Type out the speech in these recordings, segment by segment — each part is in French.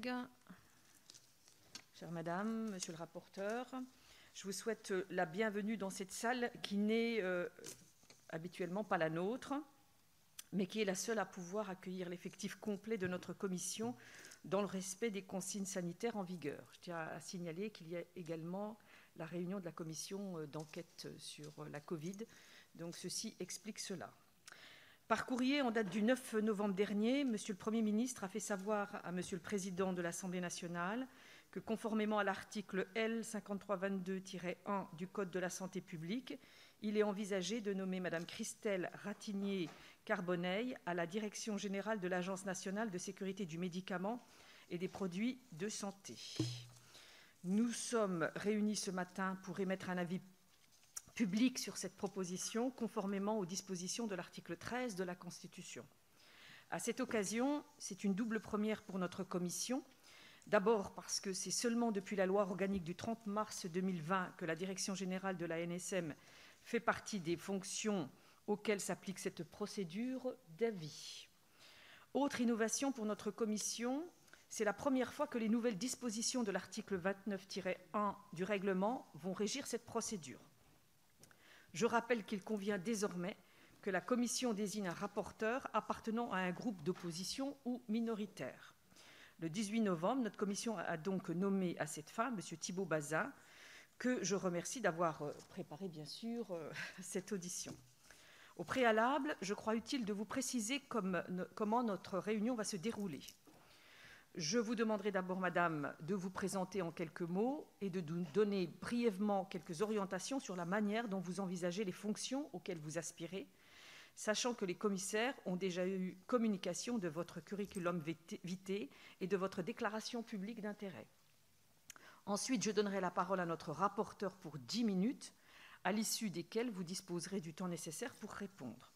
collègues, chère madame, monsieur le rapporteur, je vous souhaite la bienvenue dans cette salle qui n'est euh, habituellement pas la nôtre, mais qui est la seule à pouvoir accueillir l'effectif complet de notre commission dans le respect des consignes sanitaires en vigueur. Je tiens à signaler qu'il y a également la réunion de la commission euh, d'enquête sur euh, la Covid, donc ceci explique cela. Par courrier en date du 9 novembre dernier, Monsieur le Premier ministre a fait savoir à Monsieur le Président de l'Assemblée nationale que, conformément à l'article L 5322-1 du Code de la santé publique, il est envisagé de nommer Madame Christelle Ratignier-Carboneil à la Direction générale de l'Agence nationale de sécurité du médicament et des produits de santé. Nous sommes réunis ce matin pour émettre un avis public sur cette proposition, conformément aux dispositions de l'article 13 de la Constitution. À cette occasion, c'est une double première pour notre commission. D'abord parce que c'est seulement depuis la loi organique du 30 mars 2020 que la Direction générale de la NSM fait partie des fonctions auxquelles s'applique cette procédure d'avis. Autre innovation pour notre commission, c'est la première fois que les nouvelles dispositions de l'article 29-1 du règlement vont régir cette procédure. Je rappelle qu'il convient désormais que la commission désigne un rapporteur appartenant à un groupe d'opposition ou minoritaire. Le 18 novembre, notre commission a donc nommé à cette fin M. Thibault Bazin, que je remercie d'avoir euh, préparé, bien sûr, euh, cette audition. Au préalable, je crois utile de vous préciser comment notre réunion va se dérouler. Je vous demanderai d'abord, Madame, de vous présenter en quelques mots et de nous donner brièvement quelques orientations sur la manière dont vous envisagez les fonctions auxquelles vous aspirez, sachant que les commissaires ont déjà eu communication de votre curriculum vitae et de votre déclaration publique d'intérêt. Ensuite, je donnerai la parole à notre rapporteur pour dix minutes, à l'issue desquelles vous disposerez du temps nécessaire pour répondre.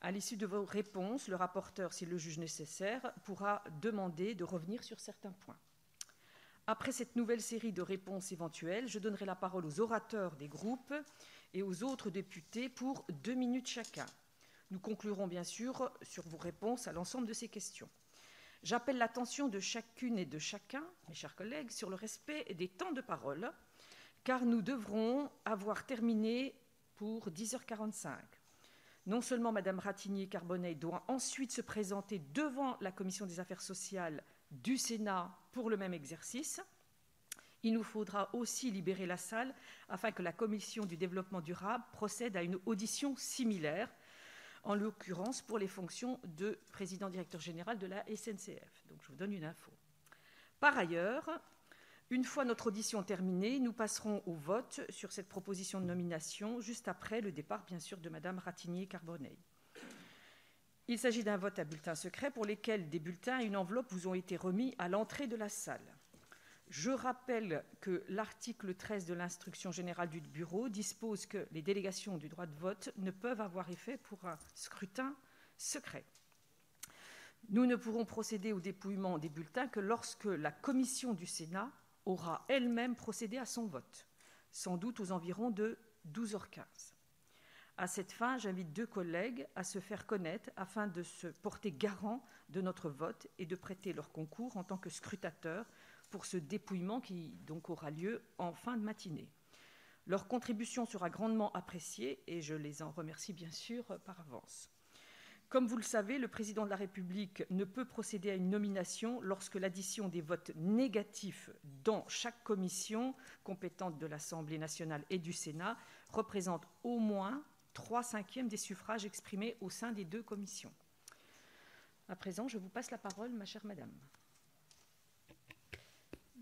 À l'issue de vos réponses, le rapporteur, s'il le juge nécessaire, pourra demander de revenir sur certains points. Après cette nouvelle série de réponses éventuelles, je donnerai la parole aux orateurs des groupes et aux autres députés pour deux minutes chacun. Nous conclurons bien sûr sur vos réponses à l'ensemble de ces questions. J'appelle l'attention de chacune et de chacun, mes chers collègues, sur le respect des temps de parole, car nous devrons avoir terminé pour 10h45. Non seulement Mme Ratigny-Carbonnet doit ensuite se présenter devant la Commission des affaires sociales du Sénat pour le même exercice, il nous faudra aussi libérer la salle afin que la Commission du développement durable procède à une audition similaire, en l'occurrence pour les fonctions de président-directeur général de la SNCF. Donc je vous donne une info. Par ailleurs, une fois notre audition terminée, nous passerons au vote sur cette proposition de nomination, juste après le départ, bien sûr, de Mme Ratigny-Carbonneil. Il s'agit d'un vote à bulletin secret pour lesquels des bulletins et une enveloppe vous ont été remis à l'entrée de la salle. Je rappelle que l'article 13 de l'instruction générale du bureau dispose que les délégations du droit de vote ne peuvent avoir effet pour un scrutin secret. Nous ne pourrons procéder au dépouillement des bulletins que lorsque la commission du Sénat aura elle-même procédé à son vote, sans doute aux environs de 12h15. À cette fin, j'invite deux collègues à se faire connaître afin de se porter garant de notre vote et de prêter leur concours en tant que scrutateurs pour ce dépouillement qui donc aura lieu en fin de matinée. Leur contribution sera grandement appréciée et je les en remercie bien sûr par avance. Comme vous le savez, le président de la République ne peut procéder à une nomination lorsque l'addition des votes négatifs dans chaque commission compétente de l'Assemblée nationale et du Sénat représente au moins trois cinquièmes des suffrages exprimés au sein des deux commissions. À présent, je vous passe la parole, ma chère madame.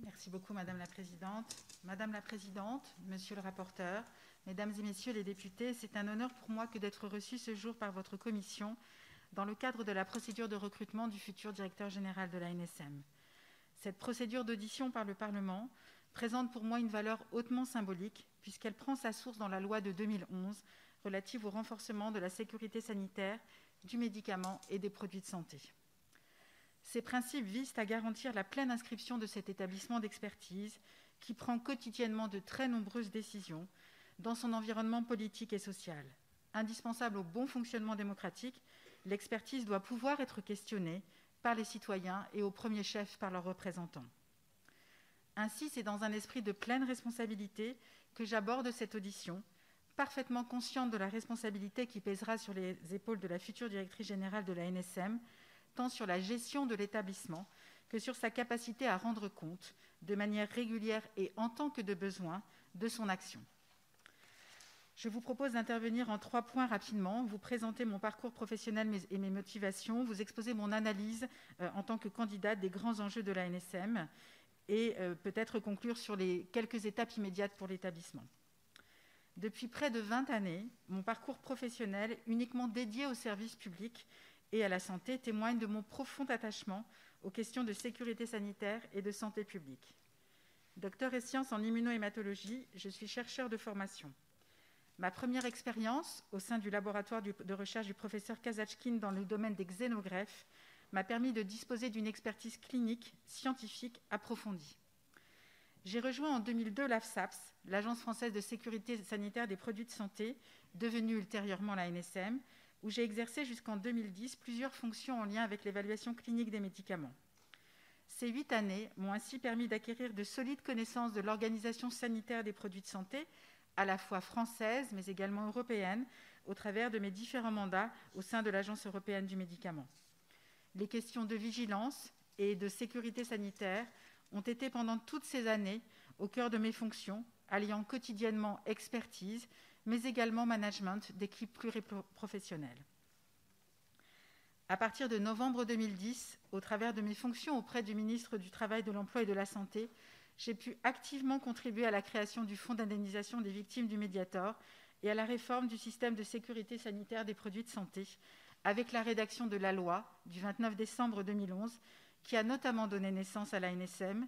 Merci beaucoup, Madame la Présidente. Madame la Présidente, Monsieur le rapporteur, Mesdames et Messieurs les députés, c'est un honneur pour moi que d'être reçu ce jour par votre commission dans le cadre de la procédure de recrutement du futur directeur général de la NSM. Cette procédure d'audition par le Parlement présente pour moi une valeur hautement symbolique puisqu'elle prend sa source dans la loi de 2011 relative au renforcement de la sécurité sanitaire, du médicament et des produits de santé. Ces principes visent à garantir la pleine inscription de cet établissement d'expertise qui prend quotidiennement de très nombreuses décisions dans son environnement politique et social. Indispensable au bon fonctionnement démocratique, l'expertise doit pouvoir être questionnée par les citoyens et au premier chef par leurs représentants. Ainsi, c'est dans un esprit de pleine responsabilité que j'aborde cette audition, parfaitement consciente de la responsabilité qui pèsera sur les épaules de la future directrice générale de la NSM, tant sur la gestion de l'établissement que sur sa capacité à rendre compte, de manière régulière et en tant que de besoin, de son action. Je vous propose d'intervenir en trois points rapidement, vous présenter mon parcours professionnel et mes motivations, vous exposer mon analyse euh, en tant que candidate des grands enjeux de la NSM et euh, peut-être conclure sur les quelques étapes immédiates pour l'établissement. Depuis près de 20 années, mon parcours professionnel, uniquement dédié au service public et à la santé, témoigne de mon profond attachement aux questions de sécurité sanitaire et de santé publique. Docteur et sciences en immunohématologie, je suis chercheur de formation. Ma première expérience au sein du laboratoire de recherche du professeur Kazachkin dans le domaine des xénogreffes m'a permis de disposer d'une expertise clinique, scientifique approfondie. J'ai rejoint en 2002 l'AFSAPS, l'Agence française de sécurité sanitaire des produits de santé, devenue ultérieurement la NSM, où j'ai exercé jusqu'en 2010 plusieurs fonctions en lien avec l'évaluation clinique des médicaments. Ces huit années m'ont ainsi permis d'acquérir de solides connaissances de l'organisation sanitaire des produits de santé, à la fois française mais également européenne, au travers de mes différents mandats au sein de l'Agence européenne du médicament. Les questions de vigilance et de sécurité sanitaire ont été pendant toutes ces années au cœur de mes fonctions, alliant quotidiennement expertise, mais également management d'équipes pluriprofessionnelles. À partir de novembre 2010, au travers de mes fonctions auprès du ministre du Travail, de l'Emploi et de la Santé, j'ai pu activement contribuer à la création du Fonds d'indemnisation des victimes du Mediator et à la réforme du système de sécurité sanitaire des produits de santé, avec la rédaction de la loi du 29 décembre 2011, qui a notamment donné naissance à la NSM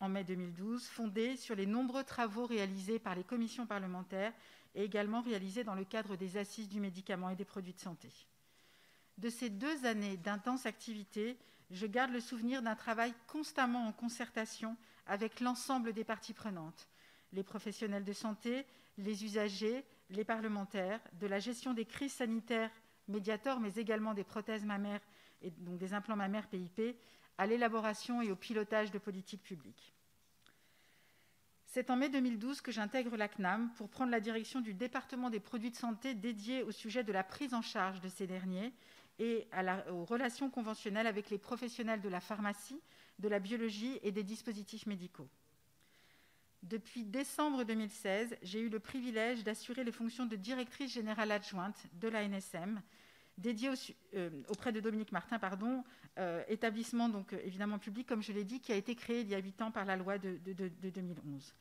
en mai 2012, fondée sur les nombreux travaux réalisés par les commissions parlementaires et également réalisés dans le cadre des assises du médicament et des produits de santé. De ces deux années d'intense activité, je garde le souvenir d'un travail constamment en concertation avec l'ensemble des parties prenantes, les professionnels de santé, les usagers, les parlementaires, de la gestion des crises sanitaires médiateurs, mais également des prothèses mammaires et donc des implants mammaires PIP, à l'élaboration et au pilotage de politiques publiques. C'est en mai 2012 que j'intègre la CNAM pour prendre la direction du département des produits de santé dédié au sujet de la prise en charge de ces derniers et aux relations conventionnelles avec les professionnels de la pharmacie, de la biologie et des dispositifs médicaux. Depuis décembre 2016, j'ai eu le privilège d'assurer les fonctions de directrice générale adjointe de la NSM, dédiée euh, auprès de Dominique Martin, pardon, euh, établissement donc euh, évidemment public, comme je l'ai dit, qui a été créé il y a huit ans par la loi de, de 2011.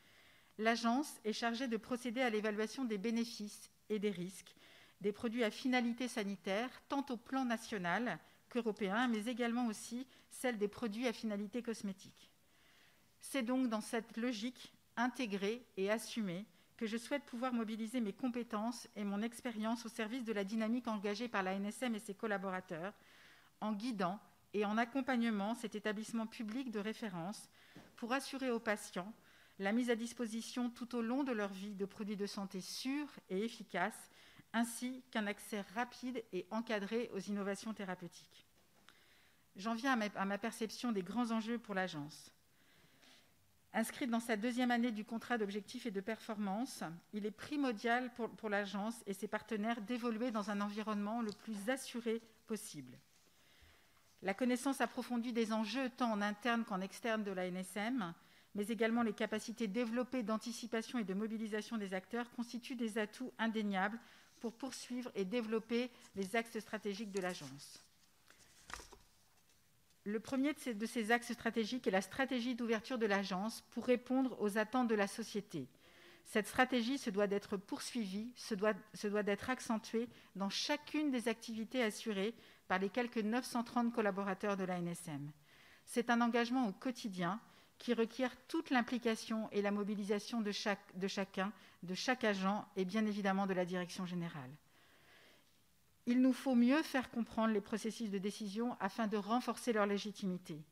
L'agence est chargée de procéder à l'évaluation des bénéfices et des risques des produits à finalité sanitaire, tant au plan national qu'européen, mais également aussi celle des produits à finalité cosmétique. C'est donc dans cette logique intégrée et assumée que je souhaite pouvoir mobiliser mes compétences et mon expérience au service de la dynamique engagée par la NSM et ses collaborateurs, en guidant et en accompagnement cet établissement public de référence pour assurer aux patients la mise à disposition tout au long de leur vie de produits de santé sûrs et efficaces ainsi qu'un accès rapide et encadré aux innovations thérapeutiques. J'en viens à ma, perception des grands enjeux pour l'agence. Inscrite dans sa deuxième année du contrat d'objectifs et de performance, il est primordial pour, pour l'agence et ses partenaires d'évoluer dans un environnement le plus assuré possible. La connaissance approfondie des enjeux, tant en interne qu'en externe de la NSM, mais également les capacités développées d'anticipation et de mobilisation des acteurs, constituent des atouts indéniables pour poursuivre et développer les axes stratégiques de l'agence. Le premier de ces, axes stratégiques est la stratégie d'ouverture de l'agence pour répondre aux attentes de la société. Cette stratégie se doit d'être poursuivie, se doit, se doit d'être accentuée dans chacune des activités assurées par les quelques 930 collaborateurs de la NSM. C'est un engagement au quotidien qui requiert toute l'implication et la mobilisation de, chacun, de chaque agent et bien évidemment de la direction générale. Il nous faut mieux faire comprendre les processus de décision afin de renforcer leur légitimité.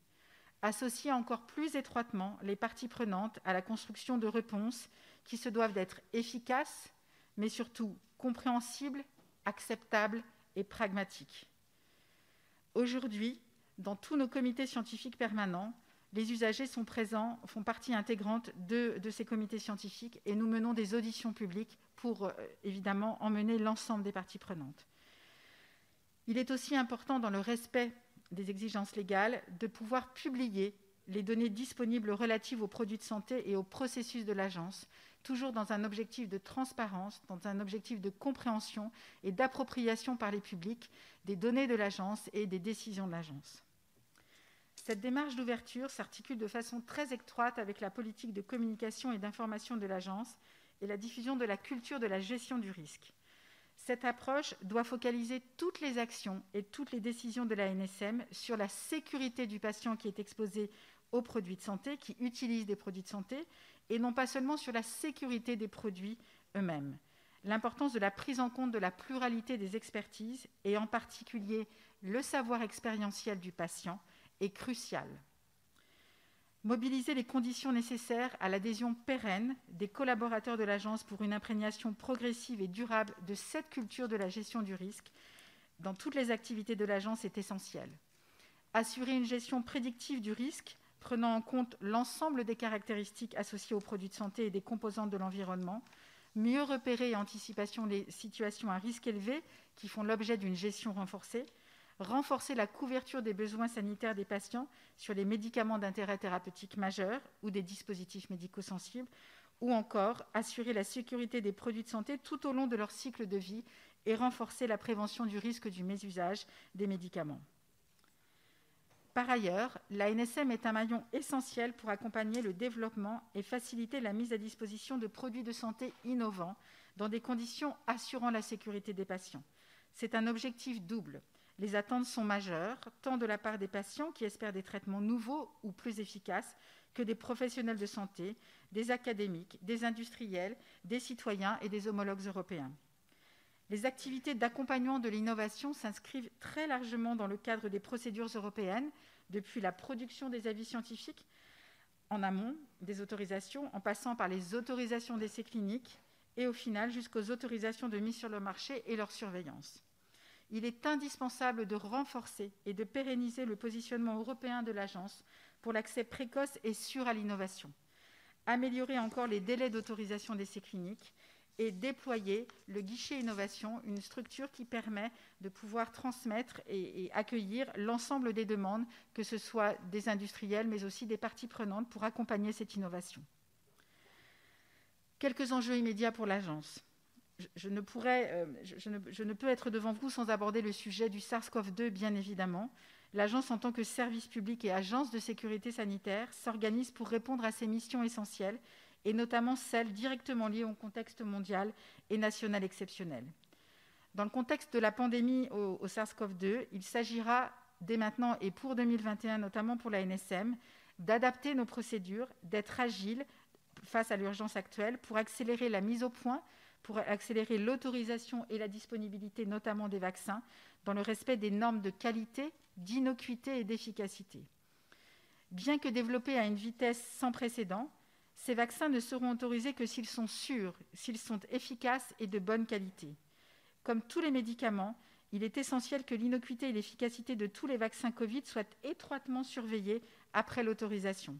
Associer encore plus étroitement les parties prenantes à la construction de réponses qui se doivent d'être efficaces, mais surtout compréhensibles, acceptables et pragmatiques. Aujourd'hui, Dans tous nos comités scientifiques permanents, les usagers sont présents, font partie intégrante de, ces comités scientifiques et nous menons des auditions publiques pour euh, évidemment emmener l'ensemble des parties prenantes. Il est aussi important, dans le respect des exigences légales, de pouvoir publier les données disponibles relatives aux produits de santé et au processus de l'agence, toujours dans un objectif de transparence, dans un objectif de compréhension et d'appropriation par les publics des données de l'agence et des décisions de l'agence. Cette démarche d'ouverture s'articule de façon très étroite avec la politique de communication et d'information de l'agence et la diffusion de la culture de la gestion du risque. Cette approche doit focaliser toutes les actions et toutes les décisions de la NSM sur la sécurité du patient qui est exposé aux produits de santé, qui utilise des produits de santé, et non pas seulement sur la sécurité des produits eux-mêmes. L'importance de la prise en compte de la pluralité des expertises, et en particulier le savoir expérientiel du patient, est cruciale. Mobiliser les conditions nécessaires à l'adhésion pérenne des collaborateurs de l'agence pour une imprégnation progressive et durable de cette culture de la gestion du risque dans toutes les activités de l'agence est essentiel. Assurer une gestion prédictive du risque prenant en compte l'ensemble des caractéristiques associées aux produits de santé et des composantes de l'environnement, mieux repérer et anticipation les situations à risque élevé qui font l'objet d'une gestion renforcée, renforcer la couverture des besoins sanitaires des patients sur les médicaments d'intérêt thérapeutique majeur ou des dispositifs médicaux sensibles, ou encore assurer la sécurité des produits de santé tout au long de leur cycle de vie et renforcer la prévention du risque du mésusage des médicaments. Par ailleurs, la NSM est un maillon essentiel pour accompagner le développement et faciliter la mise à disposition de produits de santé innovants dans des conditions assurant la sécurité des patients. C'est un objectif double. Les attentes sont majeures, tant de la part des patients qui espèrent des traitements nouveaux ou plus efficaces que des professionnels de santé, des académiques, des industriels, des citoyens et des homologues européens. Les activités d'accompagnement de l'innovation s'inscrivent très largement dans le cadre des procédures européennes, depuis la production des avis scientifiques en amont des autorisations, en passant par les autorisations d'essais cliniques et au final jusqu'aux autorisations de mise sur le marché et leur surveillance. Il est indispensable de renforcer et de pérenniser le positionnement européen de l'agence pour l'accès précoce et sûr à l'innovation, améliorer encore les délais d'autorisation d'essais cliniques et déployer le guichet innovation, une structure qui permet de pouvoir transmettre et, accueillir l'ensemble des demandes, que ce soit des industriels, mais aussi des parties prenantes, pour accompagner cette innovation. Quelques enjeux immédiats pour l'agence. Euh, je, ne, je ne peux être devant vous sans aborder le sujet du SARS-CoV-2, bien évidemment. L'agence, en tant que service public et agence de sécurité sanitaire, s'organise pour répondre à ses missions essentielles et notamment celles directement liées au contexte mondial et national exceptionnel. Dans le contexte de la pandémie au, au SARS-CoV-2, il s'agira dès maintenant et pour 2021, notamment pour la NSM, d'adapter nos procédures, d'être agile face à l'urgence actuelle pour accélérer la mise au point, pour accélérer l'autorisation et la disponibilité notamment des vaccins dans le respect des normes de qualité, d'innocuité et d'efficacité. Bien que développés à une vitesse sans précédent, ces vaccins ne seront autorisés que s'ils sont sûrs, s'ils sont efficaces et de bonne qualité. Comme tous les médicaments, il est essentiel que l'innocuité et l'efficacité de tous les vaccins Covid soient étroitement surveillées après l'autorisation.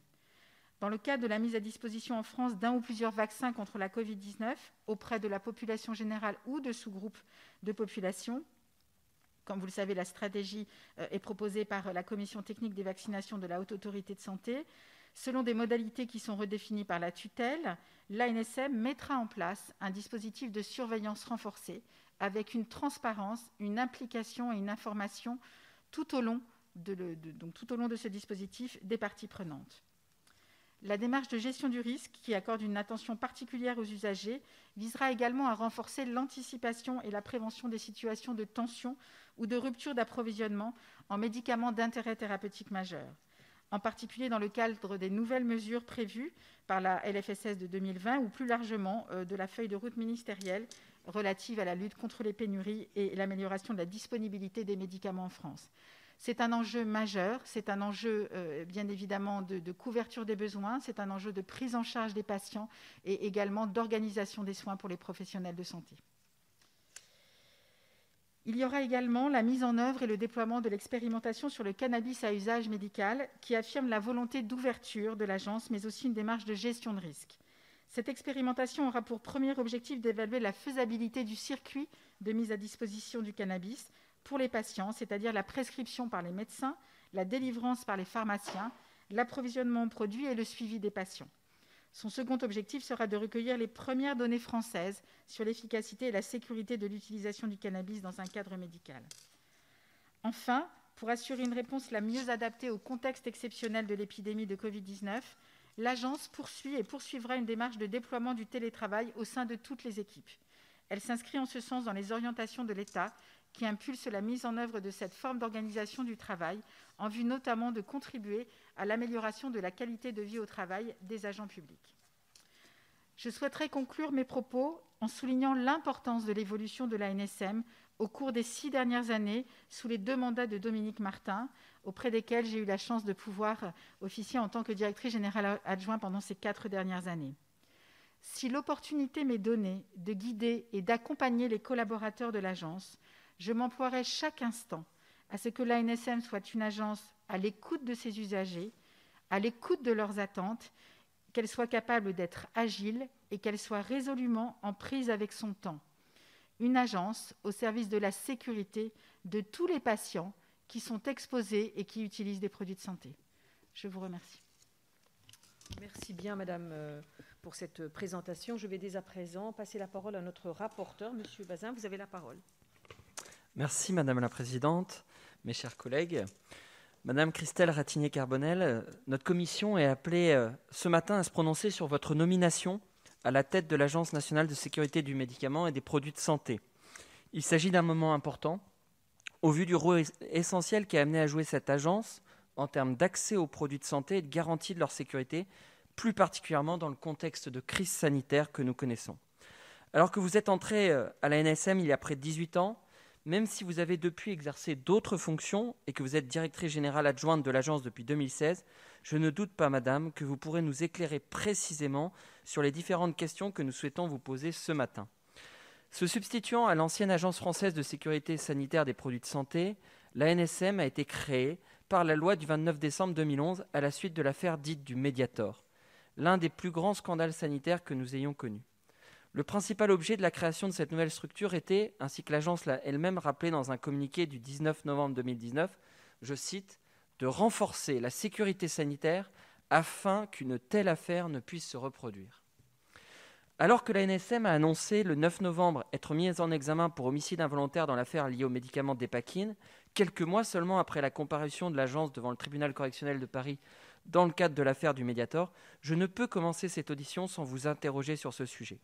Dans le cadre de la mise à disposition en France d'un ou plusieurs vaccins contre la Covid-19 auprès de la population générale ou de sous-groupes de population, comme vous le savez, la stratégie est proposée par la Commission technique des vaccinations de la Haute Autorité de Santé. Selon des modalités qui sont redéfinies par la tutelle, l'ANSM mettra en place un dispositif de surveillance renforcée avec une transparence, une implication et une information tout au long de ce dispositif des parties prenantes. La démarche de gestion du risque, qui accorde une attention particulière aux usagers, visera également à renforcer l'anticipation et la prévention des situations de tension ou de rupture d'approvisionnement en médicaments d'intérêt thérapeutique majeur en particulier dans le cadre des nouvelles mesures prévues par la LFSS de 2020 ou plus largement euh, de la feuille de route ministérielle relative à la lutte contre les pénuries et l'amélioration de la disponibilité des médicaments en France. C'est un enjeu majeur, c'est un enjeu euh, bien évidemment de, de, couverture des besoins, c'est un enjeu de prise en charge des patients et également d'organisation des soins pour les professionnels de santé. Il y aura également la mise en œuvre et le déploiement de l'expérimentation sur le cannabis à usage médical, qui affirme la volonté d'ouverture de l'agence, mais aussi une démarche de gestion de risque. Cette expérimentation aura pour premier objectif d'évaluer la faisabilité du circuit de mise à disposition du cannabis pour les patients, c'est-à-dire la prescription par les médecins, la délivrance par les pharmaciens, l'approvisionnement en produits et le suivi des patients. Son second objectif sera de recueillir les premières données françaises sur l'efficacité et la sécurité de l'utilisation du cannabis dans un cadre médical. Enfin, pour assurer une réponse la mieux adaptée au contexte exceptionnel de l'épidémie de Covid-19, l'agence poursuit et poursuivra une démarche de déploiement du télétravail au sein de toutes les équipes. Elle s'inscrit en ce sens dans les orientations de l'État qui impulse la mise en œuvre de cette forme d'organisation du travail en vue notamment de contribuer à l'amélioration de la qualité de vie au travail des agents publics. Je souhaiterais conclure mes propos en soulignant l'importance de l'évolution de la NSM au cours des six dernières années sous les deux mandats de Dominique Martin, auprès desquels j'ai eu la chance de pouvoir officier en tant que directrice générale adjointe pendant ces quatre dernières années. Si l'opportunité m'est donnée de guider et d'accompagner les collaborateurs de l'agence, je m'emploierai chaque instant à ce que l'ANSM soit une agence à l'écoute de ses usagers, à l'écoute de leurs attentes, qu'elle soit capable d'être agile et qu'elle soit résolument en prise avec son temps. Une agence au service de la sécurité de tous les patients qui sont exposés et qui utilisent des produits de santé. Je vous remercie. Merci bien, Madame, euh, pour cette présentation. Je vais dès à présent passer la parole à notre rapporteur, Monsieur Bazin. Vous avez la parole. Merci Madame la Présidente, mes chers collègues. Madame Christelle Ratigné-Carbonel, notre commission est appelée euh, ce matin à se prononcer sur votre nomination à la tête de l'Agence nationale de sécurité du médicament et des produits de santé. Il s'agit d'un moment important au vu du rôle essentiel qui a amené à jouer cette agence en termes d'accès aux produits de santé et de garantie de leur sécurité, plus particulièrement dans le contexte de crise sanitaire que nous connaissons. Alors que vous êtes entré euh, à la NSM il y a près de 18 ans, même si vous avez depuis exercé d'autres fonctions et que vous êtes directrice générale adjointe de l'agence depuis 2016, je ne doute pas, madame, que vous pourrez nous éclairer précisément sur les différentes questions que nous souhaitons vous poser ce matin. Se substituant à l'ancienne agence française de sécurité sanitaire des produits de santé, l'ANSM a été créée par la loi du 29 décembre 2011 à la suite de l'affaire dite du Mediator, l'un des plus grands scandales sanitaires que nous ayons connus. Le principal objet de la création de cette nouvelle structure était, ainsi que l'agence l'a elle-même rappelé dans un communiqué du 19 novembre 2019, je cite, de renforcer la sécurité sanitaire afin qu'une telle affaire ne puisse se reproduire. Alors que la NSM a annoncé le 9 novembre être mise en examen pour homicide involontaire dans l'affaire liée au médicament Dépakine, quelques mois seulement après la comparution de l'agence devant le tribunal correctionnel de Paris dans le cadre de l'affaire du Mediator, je ne peux commencer cette audition sans vous interroger sur ce sujet.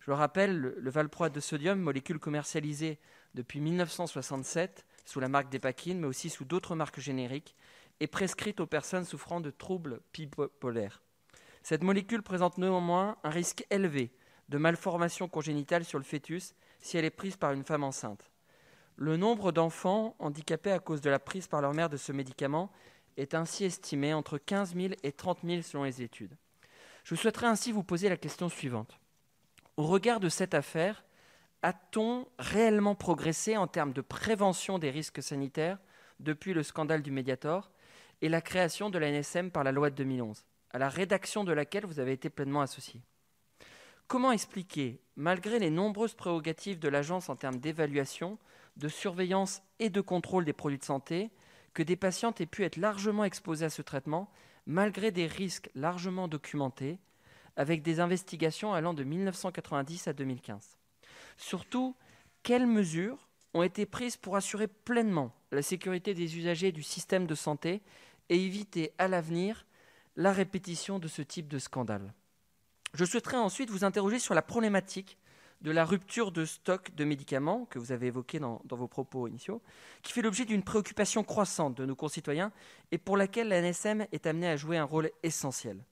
Je le rappelle, le, valproate de sodium, molécule commercialisée depuis 1967 sous la marque Dépakine, mais aussi sous d'autres marques génériques, est prescrite aux personnes souffrant de troubles bipolaires. Cette molécule présente néanmoins un risque élevé de malformation congénitale sur le fœtus si elle est prise par une femme enceinte. Le nombre d'enfants handicapés à cause de la prise par leur mère de ce médicament est ainsi estimé entre 15 000 et 30 000 selon les études. Je souhaiterais ainsi vous poser la question suivante. Au regard de cette affaire, a-t-on réellement progressé en termes de prévention des risques sanitaires depuis le scandale du Mediator et la création de la NSM par la loi de 2011, à la rédaction de laquelle vous avez été pleinement associé Comment expliquer, malgré les nombreuses prérogatives de l'agence en termes d'évaluation, de surveillance et de contrôle des produits de santé, que des patientes aient pu être largement exposées à ce traitement, malgré des risques largement documentés, avec des investigations allant de 1990 à 2015. Surtout, quelles mesures ont été prises pour assurer pleinement la sécurité des usagers du système de santé et éviter à l'avenir la répétition de ce type de scandale? Je souhaiterais ensuite vous interroger sur la problématique de la rupture de stock de médicaments que vous avez évoqué dans, dans vos propos initiaux, qui fait l'objet d'une préoccupation croissante de nos concitoyens et pour laquelle la NSM est amenée à jouer un rôle essentiel.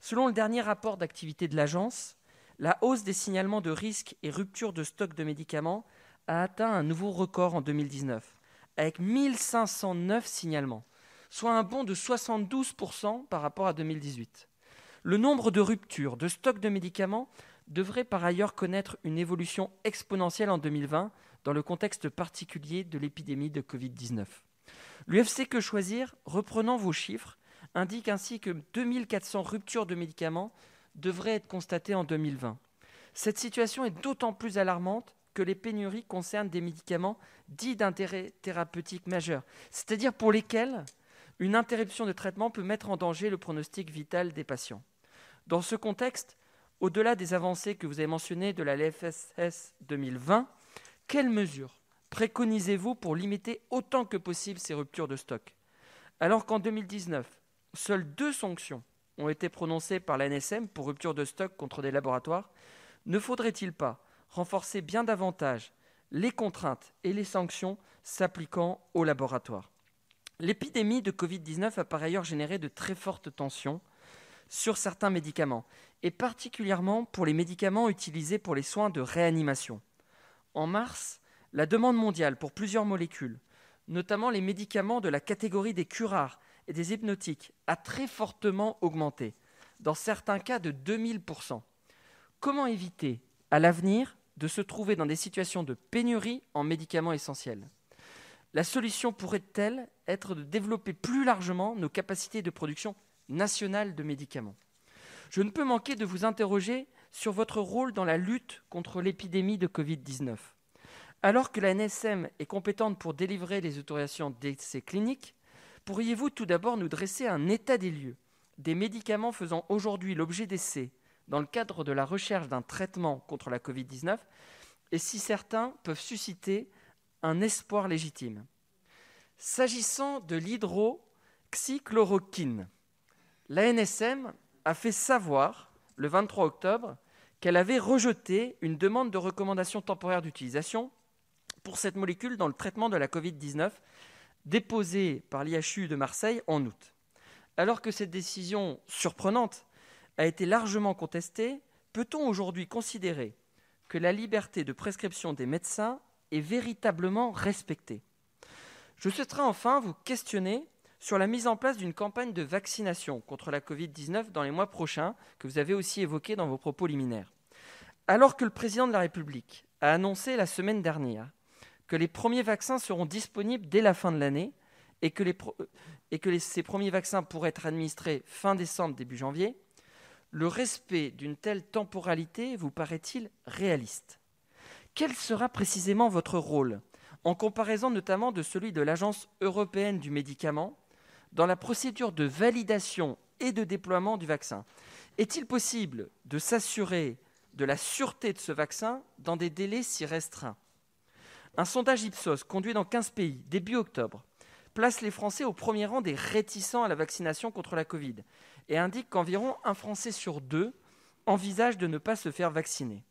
Selon le dernier rapport d'activité de l'agence, la hausse des signalements de risques et rupture de stock de médicaments a atteint un nouveau record en 2019, avec 1509 signalements, soit un bond de 72% par rapport à 2018. Le nombre de ruptures de stock de médicaments devrait par ailleurs connaître une évolution exponentielle en 2020, dans le contexte particulier de l'épidémie de Covid-19. L'UFC Que Choisir, reprenant vos chiffres, indique ainsi que 2400 ruptures de médicaments devraient être constatées en 2020. Cette situation est d'autant plus alarmante que les pénuries concernent des médicaments dits d'intérêt thérapeutique majeur, c'est-à-dire pour lesquels une interruption de traitement peut mettre en danger le pronostic vital des patients. Dans ce contexte, au-delà des avancées que vous avez mentionnées de la LFSS 2020, quelles mesures préconisez-vous pour limiter autant que possible ces ruptures de stock? Alors qu'en 2019, seules deux sanctions ont été prononcées par l'ANSM pour rupture de stock contre des laboratoires, ne faudrait-il pas renforcer bien davantage les contraintes et les sanctions s'appliquant aux laboratoires? L'épidémie de Covid-19 a par ailleurs généré de très fortes tensions sur certains médicaments, et particulièrement pour les médicaments utilisés pour les soins de réanimation. En mars, la demande mondiale pour plusieurs molécules, notamment les médicaments de la catégorie des curares et des hypnotiques, a très fortement augmenté, dans certains cas de 2000%. Comment éviter, à l'avenir, de se trouver dans des situations de pénurie en médicaments essentiels? La solution pourrait-elle être de développer plus largement nos capacités de production nationale de médicaments? Je ne peux manquer de vous interroger sur votre rôle dans la lutte contre l'épidémie de Covid-19. Alors que la NSM est compétente pour délivrer les autorisations d'essais cliniques, pourriez-vous tout d'abord nous dresser un état des lieux des médicaments faisant aujourd'hui l'objet d'essais dans le cadre de la recherche d'un traitement contre la Covid-19 et si certains peuvent susciter un espoir légitime? S'agissant de l'hydroxychloroquine, la NSM a fait savoir le 23 octobre qu'elle avait rejeté une demande de recommandation temporaire d'utilisation pour cette molécule dans le traitement de la Covid-19 déposée par l'IHU de Marseille en août. Alors que cette décision surprenante a été largement contestée, peut-on aujourd'hui considérer que la liberté de prescription des médecins est véritablement respectée? Je souhaiterais enfin vous questionner sur la mise en place d'une campagne de vaccination contre la Covid-19 dans les mois prochains, que vous avez aussi évoqué dans vos propos liminaires. Alors que le président de la République a annoncé la semaine dernière que les premiers vaccins seront disponibles dès la fin de l'année et que, ces premiers vaccins pourraient être administrés fin décembre, début janvier, le respect d'une telle temporalité vous paraît-il réaliste? Quel sera précisément votre rôle, en comparaison notamment de celui de l'Agence européenne du médicament, dans la procédure de validation et de déploiement du vaccin? Est-il possible de s'assurer de la sûreté de ce vaccin dans des délais si restreints? Un sondage Ipsos conduit dans 15 pays début octobre place les Français au premier rang des réticents à la vaccination contre la Covid et indique qu'environ un Français sur deux envisage de ne pas se faire vacciner.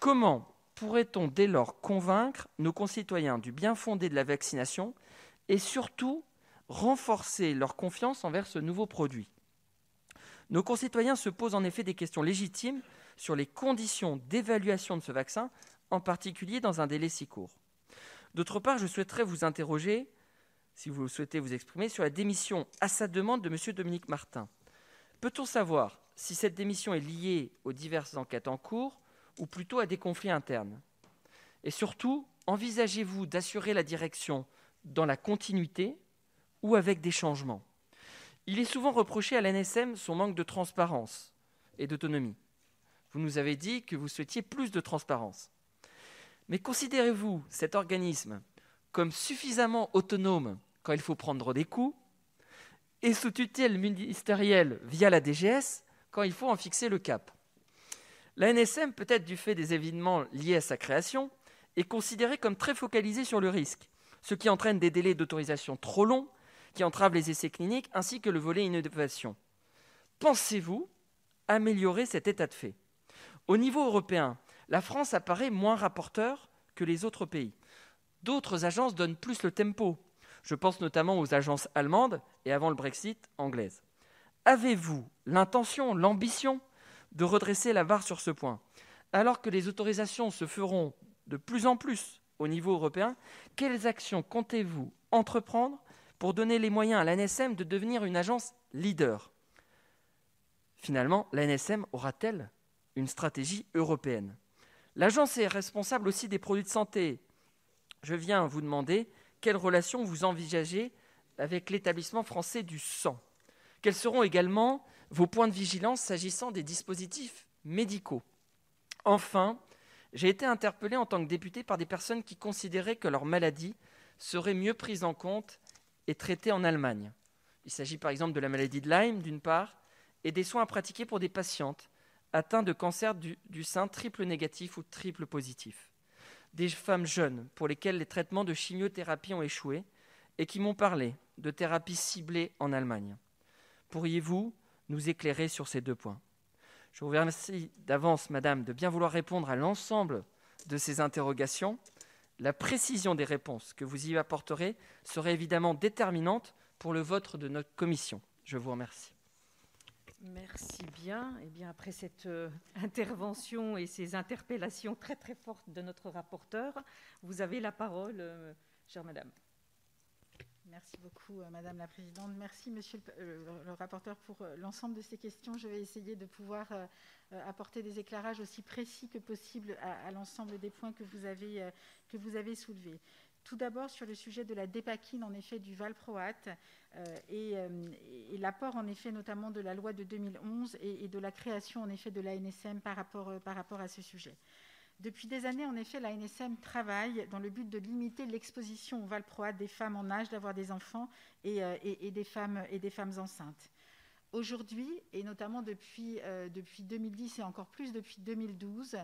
Comment pourrait-on dès lors convaincre nos concitoyens du bien fondé de la vaccination et surtout renforcer leur confiance envers ce nouveau produit? Nos concitoyens se posent en effet des questions légitimes sur les conditions d'évaluation de ce vaccin en particulier dans un délai si court. D'autre part, je souhaiterais vous interroger, si vous souhaitez vous exprimer, sur la démission à sa demande de M. Dominique Martin. Peut-on savoir si cette démission est liée aux diverses enquêtes en cours ou plutôt à des conflits internes? Et surtout, envisagez-vous d'assurer la direction dans la continuité ou avec des changements? Il est souvent reproché à l'NSM son manque de transparence et d'autonomie. Vous nous avez dit que vous souhaitiez plus de transparence. Mais considérez-vous cet organisme comme suffisamment autonome quand il faut prendre des coups et sous tutelle ministérielle via la DGS quand il faut en fixer le cap La NSM, peut-être du fait des événements liés à sa création, est considérée comme très focalisée sur le risque, ce qui entraîne des délais d'autorisation trop longs qui entravent les essais cliniques ainsi que le volet innovation. Pensez-vous améliorer cet état de fait? Au niveau européen, la France apparaît moins rapporteur que les autres pays. D'autres agences donnent plus le tempo. Je pense notamment aux agences allemandes et avant le Brexit, anglaises. Avez-vous l'intention, l'ambition de redresser la barre sur ce point? Alors que les autorisations se feront de plus en plus au niveau européen, quelles actions comptez-vous entreprendre pour donner les moyens à l'ANSM de devenir une agence leader? Finalement, l'ANSM aura-t-elle une stratégie européenne? L'agence est responsable aussi des produits de santé je viens vous demander quelle relation vous envisagez avec l'établissement français du sang? Quels seront également vos points de vigilance s'agissant des dispositifs médicaux? Enfin, j'ai été interpellé en tant que député par des personnes qui considéraient que leur maladie serait mieux prise en compte et traitée en Allemagne. Il s'agit par exemple de la maladie de Lyme, d'une part, et des soins à pratiquer pour des patientes atteintes de cancer du, du, sein triple négatif ou triple positif. Des femmes jeunes pour lesquelles les traitements de chimiothérapie ont échoué et qui m'ont parlé de thérapies ciblées en Allemagne. Pourriez-vous nous éclairer sur ces deux points? Je vous remercie d'avance, Madame, de bien vouloir répondre à l'ensemble de ces interrogations. La précision des réponses que vous y apporterez serait évidemment déterminante pour le vote de notre commission. Je vous remercie. Merci bien. Et bien après cette euh, intervention et ces interpellations très très fortes de notre rapporteur, vous avez la parole, euh, chère Madame. Merci beaucoup, euh, Madame la Présidente. Merci, Monsieur le, rapporteur, pour l'ensemble de ces questions. Je vais essayer de pouvoir apporter des éclairages aussi précis que possible à, à l'ensemble des points que vous avez, que vous avez soulevés. Tout d'abord, sur le sujet de la dépakine, en effet, du valproate euh, et, euh, et l'apport, en effet, notamment de la loi de 2011 et, de la création, en effet, de l'ANSM par rapport, euh, par rapport à ce sujet. Depuis des années, en effet, la NSM travaille dans le but de limiter l'exposition au valproate des femmes en âge d'avoir des enfants et, des femmes, enceintes. Aujourd'hui, et notamment depuis, euh, depuis 2010 et encore plus depuis 2012,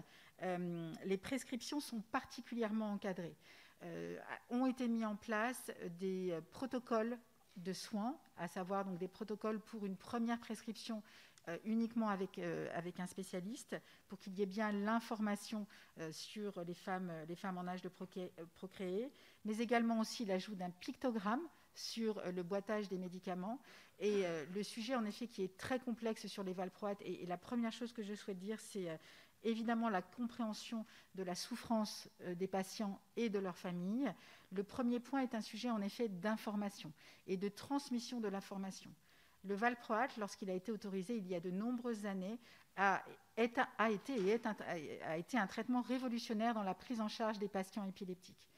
euh, les prescriptions sont particulièrement encadrées. Euh, ont été mis en place des protocoles de soins, à savoir donc des protocoles pour une première prescription euh, uniquement avec, euh, avec un spécialiste, pour qu'il y ait bien l'information euh, sur les femmes, les femmes en âge de procréer, mais également aussi l'ajout d'un pictogramme sur le boitage des médicaments. Et euh, le sujet, en effet, qui est très complexe sur les valproates, et, la première chose que je souhaite dire, c'est euh, évidemment la compréhension de la souffrance euh, des patients et de leurs familles. Le premier point est un sujet, en effet, d'information et de transmission de l'information. Le valproate, lorsqu'il a été autorisé il y a de nombreuses années, a, été, un, a été un traitement révolutionnaire dans la prise en charge des patients épileptiques.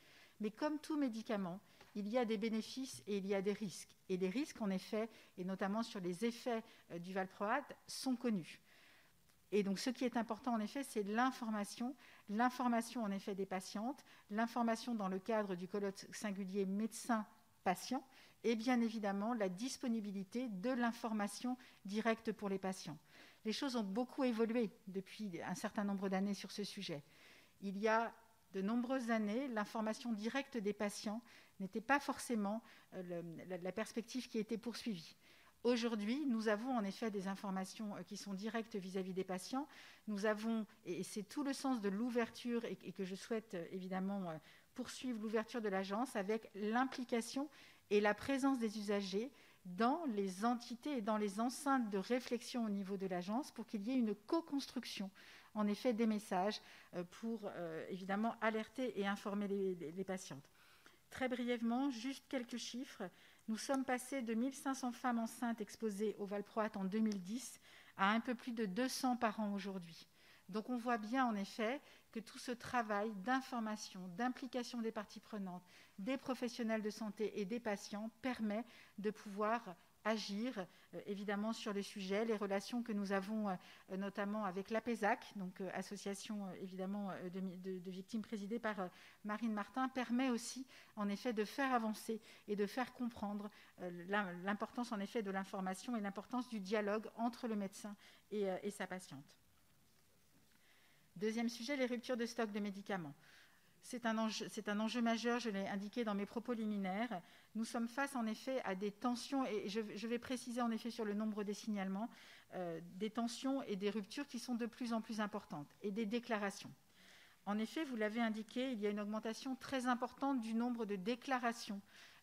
Mais comme tout médicament, il y a des bénéfices et il y a des risques. Et les risques, en effet, et notamment sur les effets euh, du valproate, sont connus. Et donc, ce qui est important, en effet, c'est l'information, l'information, en effet, des patientes, l'information dans le cadre du colloque singulier médecin-patient, et bien évidemment la disponibilité de l'information directe pour les patients. Les choses ont beaucoup évolué depuis un certain nombre d'années sur ce sujet. Il y a de nombreuses années, l'information directe des patients n'était pas forcément euh, la, perspective qui était poursuivie. Aujourd'hui, nous avons en effet des informations euh, qui sont directes vis-à-vis -vis des patients. Nous avons, et c'est tout le sens de l'ouverture et, que je souhaite euh, évidemment poursuivre l'ouverture de l'agence avec l'implication et la présence des usagers dans les entités et dans les enceintes de réflexion au niveau de l'agence pour qu'il y ait une co-construction en effet des messages euh, pour euh, évidemment alerter et informer les, les, patientes. Très brièvement, juste quelques chiffres. Nous sommes passés de 1500 femmes enceintes exposées au valproate en 2010 à un peu plus de 200 par an aujourd'hui. Donc on voit bien en effet que tout ce travail d'information, d'implication des parties prenantes, des professionnels de santé et des patients permet de pouvoir agir évidemment sur les sujets, les relations que nous avons euh, notamment avec l'APESAC, donc euh, association euh, évidemment euh, de, victimes présidée par euh, Marine Martin, permet aussi en effet de faire avancer et de faire comprendre l'importance en effet de l'information et l'importance du dialogue entre le médecin et sa patiente. Deuxième sujet, les ruptures de stock de médicaments. C'est un, enjeu, majeur, je l'ai indiqué dans mes propos liminaires. Nous sommes face en effet à des tensions, et je, vais préciser en effet sur le nombre des signalements, euh, des tensions et des ruptures qui sont de plus en plus importantes, et des déclarations. En effet, vous l'avez indiqué, il y a une augmentation très importante du nombre de déclarations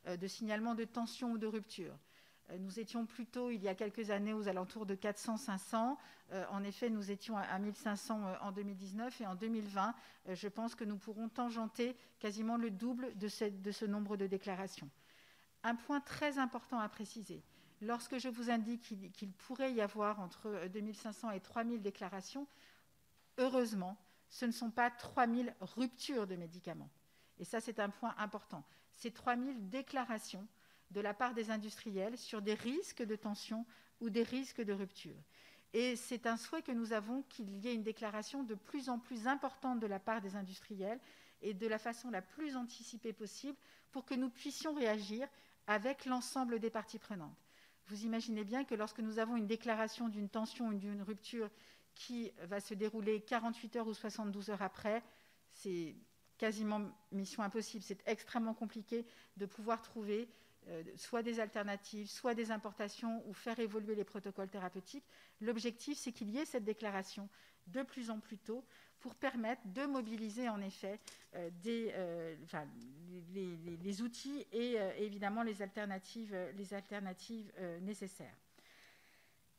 euh, de signalements de tension ou de rupture. Euh, nous étions plutôt, il y a quelques années, aux alentours de 400-500. Euh, en effet, nous étions à 1500 euh, en 2019 et en 2020, euh, je pense que nous pourrons tangenter quasiment le double de, ce nombre de déclarations. Un point très important à préciser. Lorsque je vous indique qu'il qu pourrait y avoir entre 2500 et 3000 déclarations, heureusement, ce ne sont pas 3000 ruptures de médicaments. Et ça, c'est un point important. C'est 3000 déclarations de la part des industriels sur des risques de tension ou des risques de rupture. Et c'est un souhait que nous avons qu'il y ait une déclaration de plus en plus importante de la part des industriels et de la façon la plus anticipée possible pour que nous puissions réagir avec l'ensemble des parties prenantes. Vous imaginez bien que lorsque nous avons une déclaration d'une tension ou d'une rupture qui va se dérouler 48 heures ou 72 heures après, c'est quasiment mission impossible. C'est extrêmement compliqué de pouvoir trouver soit des alternatives, soit des importations ou faire évoluer les protocoles thérapeutiques. L'objectif, c'est qu'il y ait cette déclaration de plus en plus tôt pour permettre de mobiliser en effet euh, euh, les, outils et évidemment les alternatives, nécessaires.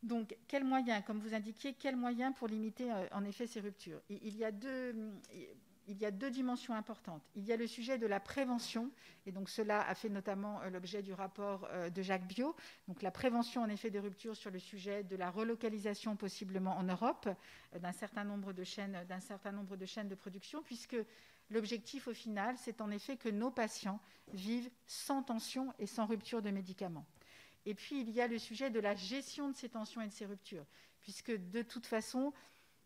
Donc, quels moyens, comme vous indiquiez, quels moyens pour limiter en effet ces ruptures? Il y a deux il y a deux dimensions importantes. Il y a le sujet de la prévention, et donc cela a fait notamment euh, l'objet du rapport euh, de Jacques Bio, donc la prévention en effet des ruptures sur le sujet de la relocalisation possiblement en Europe euh, d'un certain nombre de chaînes, d'un certain nombre de chaînes de production, puisque l'objectif au final, c'est en effet que nos patients vivent sans tension et sans rupture de médicaments. Et puis il y a le sujet de la gestion de ces tensions et de ces ruptures, puisque de toute façon,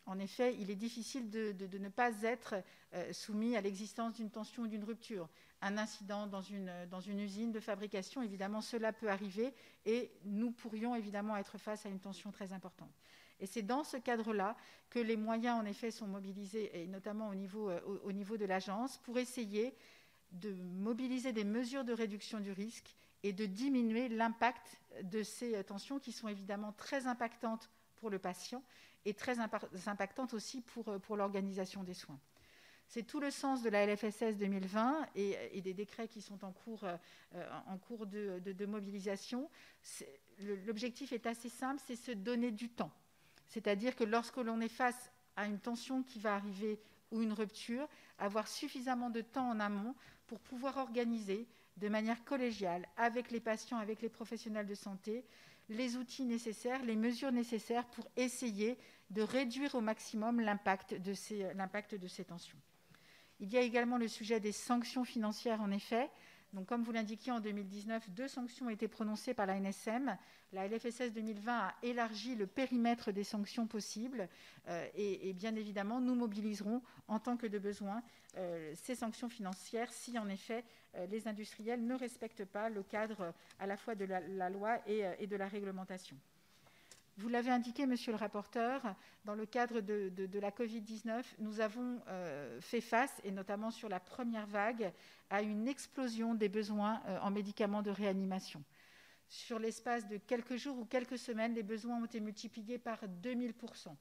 en effet, il est difficile de, ne pas être euh, soumis à l'existence d'une tension ou d'une rupture. Un incident dans une, usine de fabrication, évidemment, cela peut arriver et nous pourrions évidemment être face à une tension très importante. Et c'est dans ce cadre-là que les moyens, en effet, sont mobilisés, et notamment au niveau, euh, de l'agence, pour essayer de mobiliser des mesures de réduction du risque et de diminuer l'impact de ces euh, tensions qui sont évidemment très impactantes pour le patient et très impactante aussi pour, euh, pour l'organisation des soins. C'est tout le sens de la LFSS 2020 et, des décrets qui sont en cours, euh, en cours de, de, mobilisation. L'objectif est assez simple, c'est se donner du temps. C'est-à-dire que lorsque l'on est face à une tension qui va arriver ou une rupture, avoir suffisamment de temps en amont pour pouvoir organiser de manière collégiale avec les patients, avec les professionnels de santé, les outils nécessaires, les mesures nécessaires pour essayer de réduire au maximum l'impact de, ces, tensions. Il y a également le sujet des sanctions financières, en effet. Donc, comme vous l'indiquiez, en 2019, deux sanctions ont été prononcées par la NSM. La LFSS 2020 a élargi le périmètre des sanctions possibles euh, et, bien évidemment, nous mobiliserons en tant que de besoin euh, ces sanctions financières si en effet euh, les industriels ne respectent pas le cadre à la fois de la, loi et, de la réglementation. Vous l'avez indiqué, monsieur le rapporteur, dans le cadre de, la Covid-19, nous avons fait face, et notamment sur la première vague, à une explosion des besoins en médicaments de réanimation. Sur l'espace de quelques jours ou quelques semaines, les besoins ont été multipliés par 2000%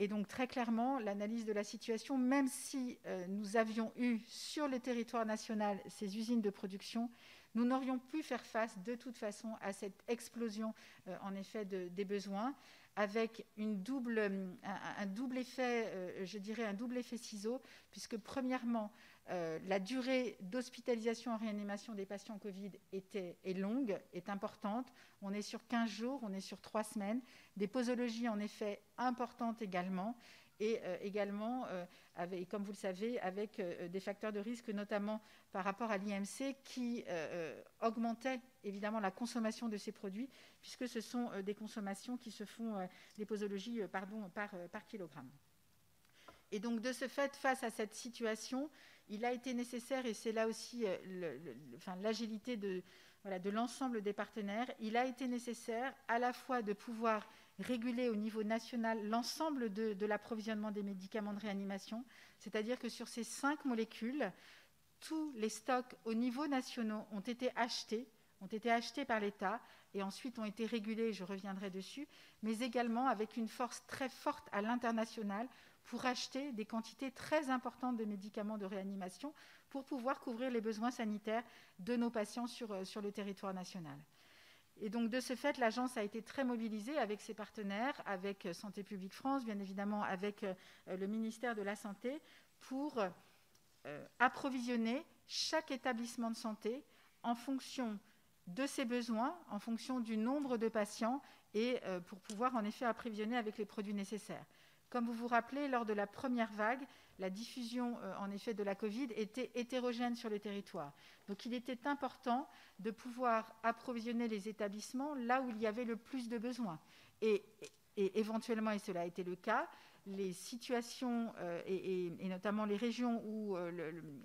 et donc très clairement, l'analyse de la situation, même si euh, nous avions eu sur le territoire national ces usines de production, nous n'aurions pu faire face de toute façon à cette explosion, euh, en effet, des besoins, avec double, un, double effet, euh, je dirais un double effet ciseau, puisque premièrement, euh, la durée d'hospitalisation en réanimation des patients Covid était, est longue, est importante. On est sur 15 jours, on est sur 3 semaines. Des posologies en effet importantes également. Et euh, également, euh, comme vous le savez, avec des facteurs de risque, notamment par rapport à l'IMC, qui augmentaient évidemment la consommation de ces produits, puisque ce sont des consommations qui se font, des posologies par, kilogramme. Et donc, de ce fait, face à cette situation, il a été nécessaire, et c'est là aussi euh, l'agilité de l'ensemble des partenaires, il a été nécessaire à la fois de pouvoir réguler au niveau national l'ensemble de, l'approvisionnement des médicaments de réanimation, c'est-à-dire que sur ces cinq molécules, tous les stocks au niveau national ont été achetés, ont été achetés par l'État et ensuite ont été régulés, je reviendrai dessus, mais également avec une force très forte à l'international pour acheter des quantités très importantes de médicaments de réanimation pour pouvoir couvrir les besoins sanitaires de nos patients sur, euh, sur le territoire national. Et donc, de ce fait, l'agence a été très mobilisée avec ses partenaires, avec euh, Santé publique France, bien évidemment, avec euh, le ministère de la Santé, pour approvisionner chaque établissement de santé en fonction de ses besoins, en fonction du nombre de patients, et pour pouvoir en effet approvisionner avec les produits nécessaires. Comme vous vous rappelez, lors de la première vague, la diffusion en effet de la Covid était hétérogène sur le territoire. Donc il était important de pouvoir approvisionner les établissements là où il y avait le plus de besoins. Et, éventuellement, et cela a été le cas, les situations et, notamment les régions où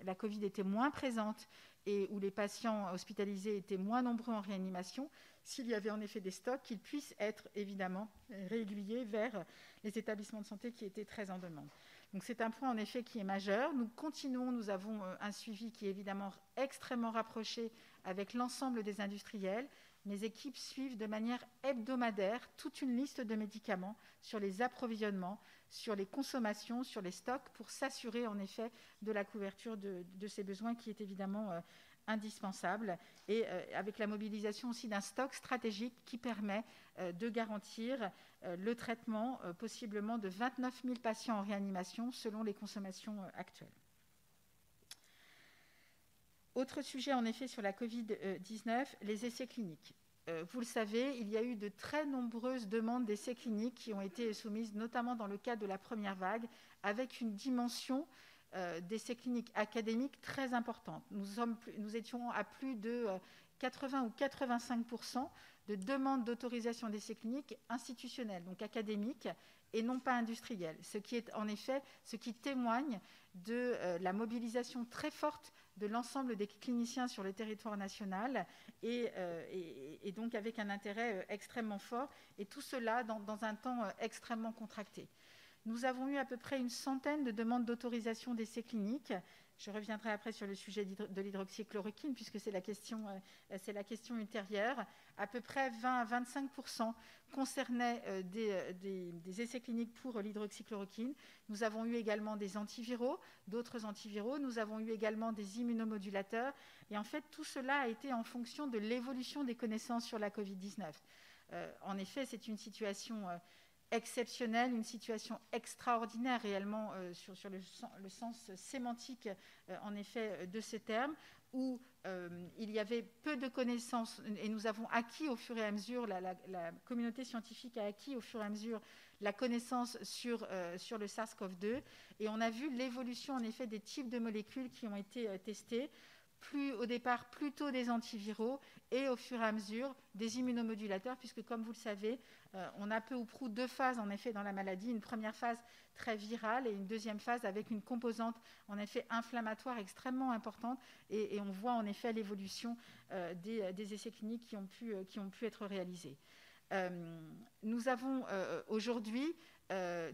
la Covid était moins présente et où les patients hospitalisés étaient moins nombreux en réanimation, s'il y avait en effet des stocks, qu'ils puissent être évidemment réaiguillés vers les établissements de santé qui étaient très en demande. Donc c'est un point en effet qui est majeur. Nous continuons, nous avons euh, un suivi qui est évidemment extrêmement rapproché avec l'ensemble des industriels. Mes équipes suivent de manière hebdomadaire toute une liste de médicaments sur les approvisionnements, sur les consommations, sur les stocks, pour s'assurer en effet de la couverture de, ces besoins qui est évidemment euh, indispensable, et euh, avec la mobilisation aussi d'un stock stratégique qui permet euh, de garantir le traitement possiblement de 29 000 patients en réanimation selon les consommations actuelles. Autre sujet en effet sur la Covid-19, les essais cliniques. Euh, vous le savez, il y a eu de très nombreuses demandes d'essais cliniques qui ont été soumises, notamment dans le cadre de la première vague, avec une dimension euh, d'essais cliniques académiques très importante. Nous, étions à plus de 80 euh, ou 85% de demandes d'autorisation d'essais cliniques institutionnels, donc académiques, et non pas industriels. Ce qui est en effet ce qui témoigne de la mobilisation très forte de l'ensemble des cliniciens sur le territoire national euh, et, donc avec un intérêt euh, extrêmement fort, et tout cela dans, un temps euh, extrêmement contracté. Nous avons eu à peu près une centaine de demandes d'autorisation d'essais cliniques je reviendrai après sur le sujet de l'hydroxychloroquine, puisque c'est la, question, euh, ultérieure. À peu près 20 à 25 concernaient euh, euh, des, essais cliniques pour l'hydroxychloroquine. Nous avons eu également des antiviraux, d'autres antiviraux. Nous avons eu également des immunomodulateurs. Et en fait, tout cela a été en fonction de l'évolution des connaissances sur la Covid-19. en effet, c'est une situation exceptionnelle, une situation extraordinaire réellement euh, sur, le, sens sémantique euh, en effet euh, de ces termes, où il y avait peu de connaissances et nous avons acquis au fur et à mesure, la, communauté scientifique a acquis au fur et à mesure la connaissance sur, sur le SARS-CoV-2 et on a vu l'évolution en effet des types de molécules qui ont été testées plus, au départ plutôt des antiviraux et au fur et à mesure des immunomodulateurs, puisque comme vous le savez, euh, on a peu ou prou deux phases en effet dans la maladie, une première phase très virale et une deuxième phase avec une composante en effet inflammatoire extrêmement importante, et, on voit en effet l'évolution euh, des, essais cliniques qui ont pu, euh, qui ont pu être réalisés. nous avons aujourd'hui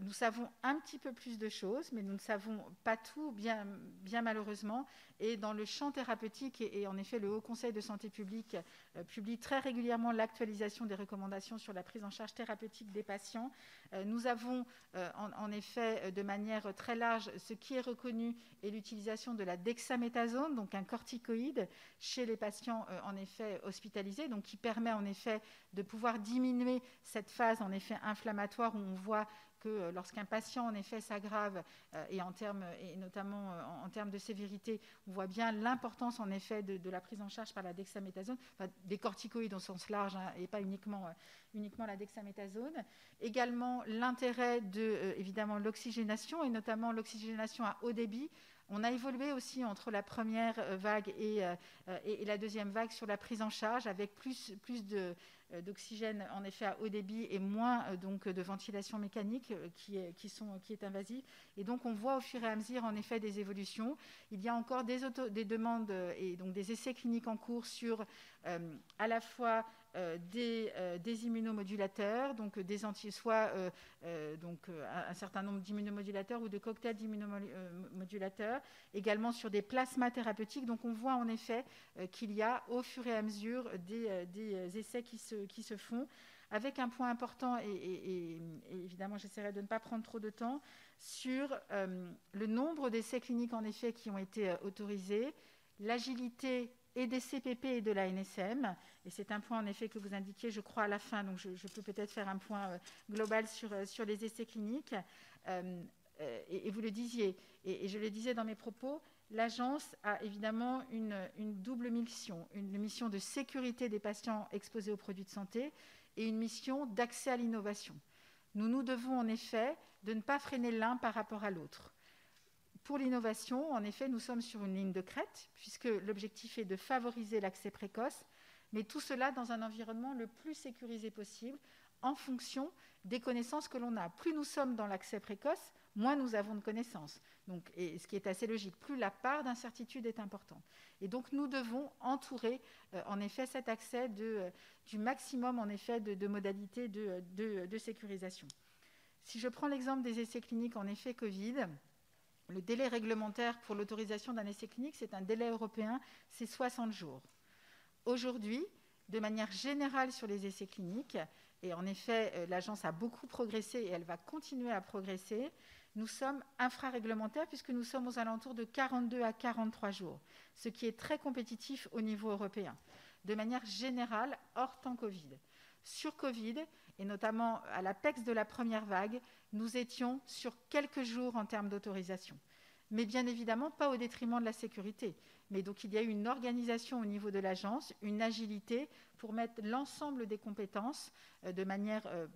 nous savons un petit peu plus de choses, mais nous ne savons pas tout, bien malheureusement. Et dans le champ thérapeutique, et, en effet, le Haut Conseil de santé publique euh, publie très régulièrement l'actualisation des recommandations sur la prise en charge thérapeutique des patients. Euh, nous avons, en, effet, de manière très large, ce qui est reconnu est l'utilisation de la dexaméthasone, donc un corticoïde, chez les patients, en effet, hospitalisés, donc qui permet, en effet, de pouvoir diminuer cette phase, en effet, inflammatoire où on voit que euh, lorsqu'un patient en effet s'aggrave euh, et en termes et notamment euh, en, termes de sévérité, on voit bien l'importance en effet de, la prise en charge par la dexaméthasone, des corticoïdes au sens large hein, et pas uniquement uniquement la dexaméthasone. Également l'intérêt de évidemment l'oxygénation et notamment l'oxygénation à haut débit on a évolué aussi entre la première vague et, et, la deuxième vague sur la prise en charge avec plus, plus de, d'oxygène en effet à haut débit et moins euh, donc de ventilation mécanique euh, qui est, invasive. Et donc on voit au fur et à mesure en effet des évolutions. Il y a encore des, des demandes et donc des essais cliniques en cours sur à la fois euh, euh, des, immunomodulateurs, donc des anti, soit euh, donc, un, certain nombre d'immunomodulateurs ou de cocktails d'immunomodulateurs, également sur des plasmas thérapeutiques. Donc on voit en effet qu'il y a au fur et à mesure des, essais qui se, qui se, font, avec un point important, et, évidemment j'essaierai de ne pas prendre trop de temps, sur le nombre d'essais cliniques en effet qui ont été autorisés, l'agilité et des CPP et de la NSM. Et c'est un point en effet que vous indiquiez, je crois, à la fin, donc je, peux peut-être faire un point euh, global sur, euh, sur les essais cliniques. Euh, et, vous le disiez, et, je le disais dans mes propos, l'agence a évidemment une, double mission, une mission de sécurité des patients exposés aux produits de santé et une mission d'accès à l'innovation. Nous nous devons en effet de ne pas freiner l'un par rapport à l'autre. Pour l'innovation, en effet, nous sommes sur une ligne de crête, puisque l'objectif est de favoriser l'accès précoce, mais tout cela dans un environnement le plus sécurisé possible, en fonction des connaissances que l'on a. Plus nous sommes dans l'accès précoce, moins nous avons de connaissances. Ce qui est assez logique, plus la part d'incertitude est importante. Et donc nous devons entourer euh, en effet cet accès euh, du maximum en effet de, modalités de, de, sécurisation. Si je prends l'exemple des essais cliniques en effet Covid, le délai réglementaire pour l'autorisation d'un essai clinique, c'est un délai européen, c'est 60 jours. Aujourd'hui, de manière générale sur les essais cliniques, et en effet, euh, l'agence a beaucoup progressé et elle va continuer à progresser. Nous sommes infraréglementaires puisque nous sommes aux alentours de 42 à 43 jours, ce qui est très compétitif au niveau européen, de manière générale, hors temps Covid. Sur Covid, et notamment à l'apex de la première vague, nous étions sur quelques jours en termes d'autorisation. Mais bien évidemment, pas au détriment de la sécurité. Mais donc il y a une organisation au niveau de l'agence, une agilité pour mettre l'ensemble des compétences euh, de manière euh,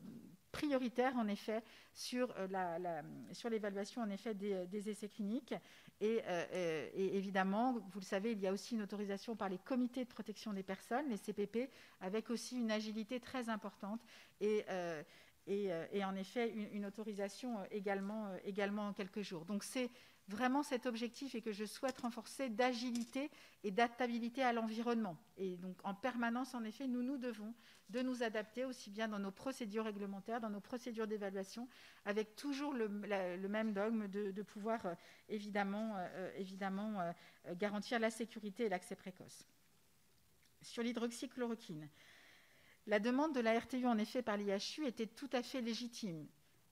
prioritaire en effet sur euh, l'évaluation en effet des, essais cliniques et, évidemment vous le savez il y a aussi une autorisation par les comités de protection des personnes les CPP avec aussi une agilité très importante et, en effet une, une autorisation également également en quelques jours donc c'est vraiment cet objectif et que je souhaite renforcer d'agilité et d'adaptabilité à l'environnement. Et donc en permanence, en effet, nous nous devons de nous adapter aussi bien dans nos procédures réglementaires, dans nos procédures d'évaluation, avec toujours le, même dogme de, pouvoir euh, évidemment, euh, euh, garantir la sécurité et l'accès précoce. Sur l'hydroxychloroquine, la demande de la RTU en effet par l'IHU était tout à fait légitime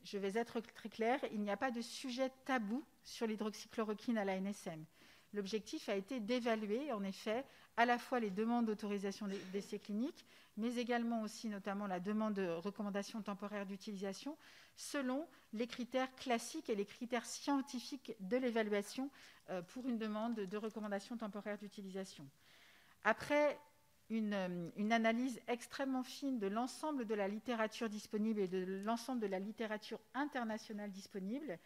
je vais être très claire, il n'y a pas de sujet tabou sur l'hydroxychloroquine à la NSM. L'objectif a été d'évaluer, en effet, à la fois les demandes d'autorisation d'essais cliniques, mais également aussi notamment la demande de recommandation temporaire d'utilisation, selon les critères classiques et les critères scientifiques de l'évaluation euh, pour une demande de recommandation temporaire d'utilisation. Après euh, une, analyse extrêmement fine de l'ensemble de la littérature disponible et de l'ensemble de la littérature internationale disponible,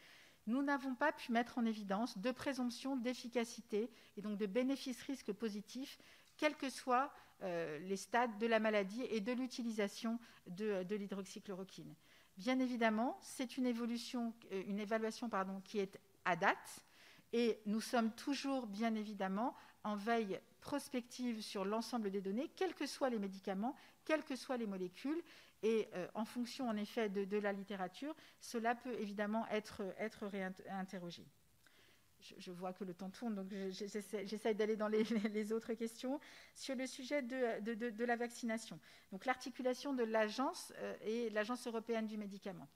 nous n'avons pas pu mettre en évidence de présomption d'efficacité et donc de bénéfices-risques positifs, quels que soient euh, les stades de la maladie et de l'utilisation de, l'hydroxychloroquine. Bien évidemment, c'est une, euh, évaluation qui est à date et nous sommes toujours, bien évidemment, en veille prospective sur l'ensemble des données, quels que soient les médicaments, quelles que soient les molécules. Et euh, en fonction, en effet, de, la littérature, cela peut évidemment être, être réinterrogé. Je, vois que le temps tourne, donc j'essaie d'aller dans les, autres questions. Sur le sujet de, de la vaccination, donc l'articulation de l'agence euh, et l'Agence européenne du médicament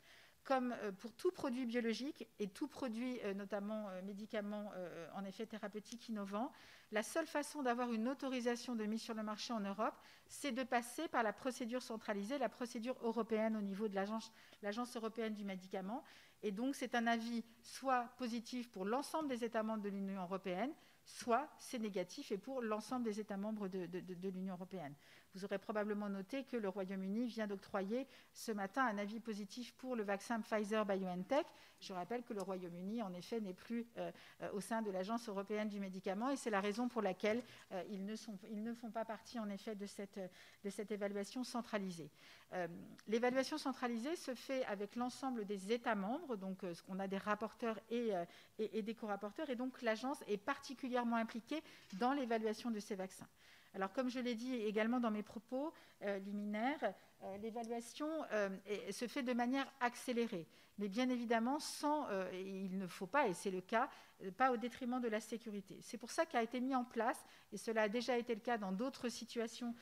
comme euh, pour tout produit biologique et tout produit, euh, notamment euh, médicaments en effet thérapeutiques innovants, la seule façon d'avoir une autorisation de mise sur le marché en Europe, c'est de passer par la procédure centralisée, la procédure européenne au niveau de l'Agence européenne du médicament. Et donc, c'est un avis soit positif pour l'ensemble des États membres de l'Union européenne, soit c'est négatif et pour l'ensemble des États membres de l'Union européenne. Vous aurez probablement noté que le Royaume-Uni vient d'octroyer ce matin un avis positif pour le vaccin Pfizer BioNTech. Je rappelle que le Royaume-Uni, en effet, n'est plus euh, euh, au sein de l'Agence européenne du médicament et c'est la raison pour laquelle euh, ils, ne font pas partie, en effet, de cette, évaluation centralisée. L'évaluation centralisée se fait avec l'ensemble des États membres, donc qu'on a des rapporteurs et, et des co-rapporteurs, et donc l'agence est particulièrement impliquée dans l'évaluation de ces vaccins. Alors, comme je l'ai dit également dans mes propos euh, liminaires, euh, l'évaluation euh, se fait de manière accélérée, mais bien évidemment sans, il ne faut pas, et c'est le cas, pas au détriment de la sécurité. C'est pour ça qu'a été mis en place, et cela a déjà été le cas dans d'autres situations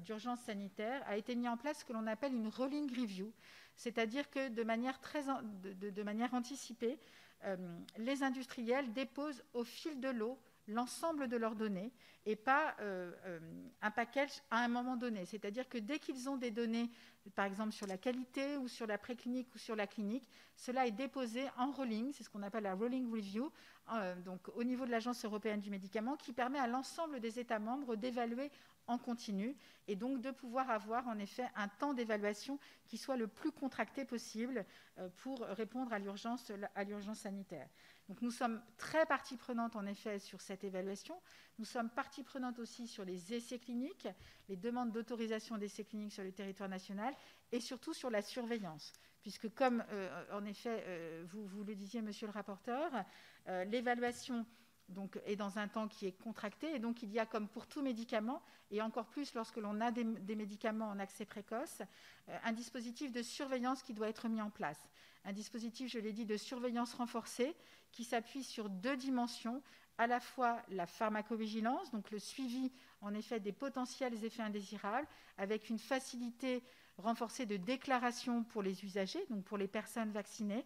d'urgence sanitaire, a été mis en place ce que l'on appelle une rolling review, c'est-à-dire que de manière, très, de manière anticipée, les industriels déposent au fil de l'eau l'ensemble de leurs données et pas euh, euh, un package à un moment donné. C'est-à-dire que dès qu'ils ont des données, par exemple sur la qualité ou sur la préclinique ou sur la clinique, cela est déposé en rolling, c'est ce qu'on appelle la rolling review, euh, donc au niveau de l'Agence européenne du médicament, qui permet à l'ensemble des États membres d'évaluer en continu et donc de pouvoir avoir en effet un temps d'évaluation qui soit le plus contracté possible pour répondre à l'urgence sanitaire. Donc nous sommes très partie prenante en effet sur cette évaluation. Nous sommes partie prenante aussi sur les essais cliniques, les demandes d'autorisation d'essais cliniques sur le territoire national et surtout sur la surveillance. Puisque comme euh, en effet euh, vous, vous, le disiez monsieur le rapporteur, l'évaluation est dans un temps qui est contracté. Et donc, il y a, comme pour tout médicament, et encore plus lorsque l'on a des, médicaments en accès précoce, euh, un dispositif de surveillance qui doit être mis en place. Un dispositif, je l'ai dit, de surveillance renforcée qui s'appuie sur deux dimensions à la fois la pharmacovigilance, donc le suivi en effet des potentiels effets indésirables, avec une facilité renforcée de déclaration pour les usagers, donc pour les personnes vaccinées,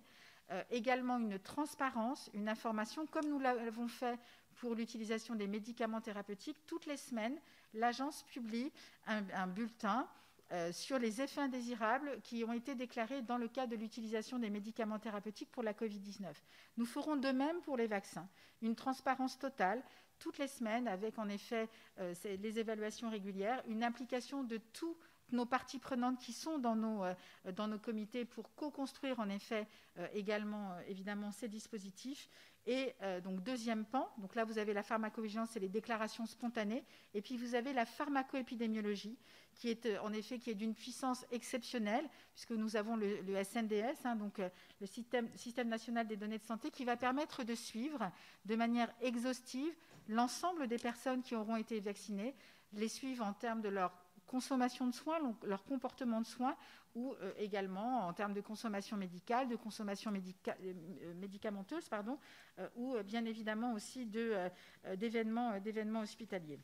euh, également une transparence, une information, comme nous l'avons fait pour l'utilisation des médicaments thérapeutiques. Toutes les semaines, l'agence publie un, bulletin euh, sur les effets indésirables qui ont été déclarés dans le cadre de l'utilisation des médicaments thérapeutiques pour la Covid-19. Nous ferons de même pour les vaccins. Une transparence totale toutes les semaines avec en effet euh, les évaluations régulières, une implication de tous nos parties prenantes qui sont dans nos, euh, dans nos comités pour co-construire en effet euh, également euh, évidemment ces dispositifs. Et donc deuxième pan, donc là vous avez la pharmacovigilance et les déclarations spontanées, et puis vous avez la pharmacoépidémiologie qui est en effet qui est d'une puissance exceptionnelle puisque nous avons le, SNDS, hein, donc le système, système national des données de santé, qui va permettre de suivre de manière exhaustive l'ensemble des personnes qui auront été vaccinées, les suivre en termes de leur consommation de soins, leur comportement de soins, ou euh, également en termes de consommation médicale, de consommation euh, médicamenteuse, pardon, euh, ou bien évidemment aussi d'événements hospitaliers.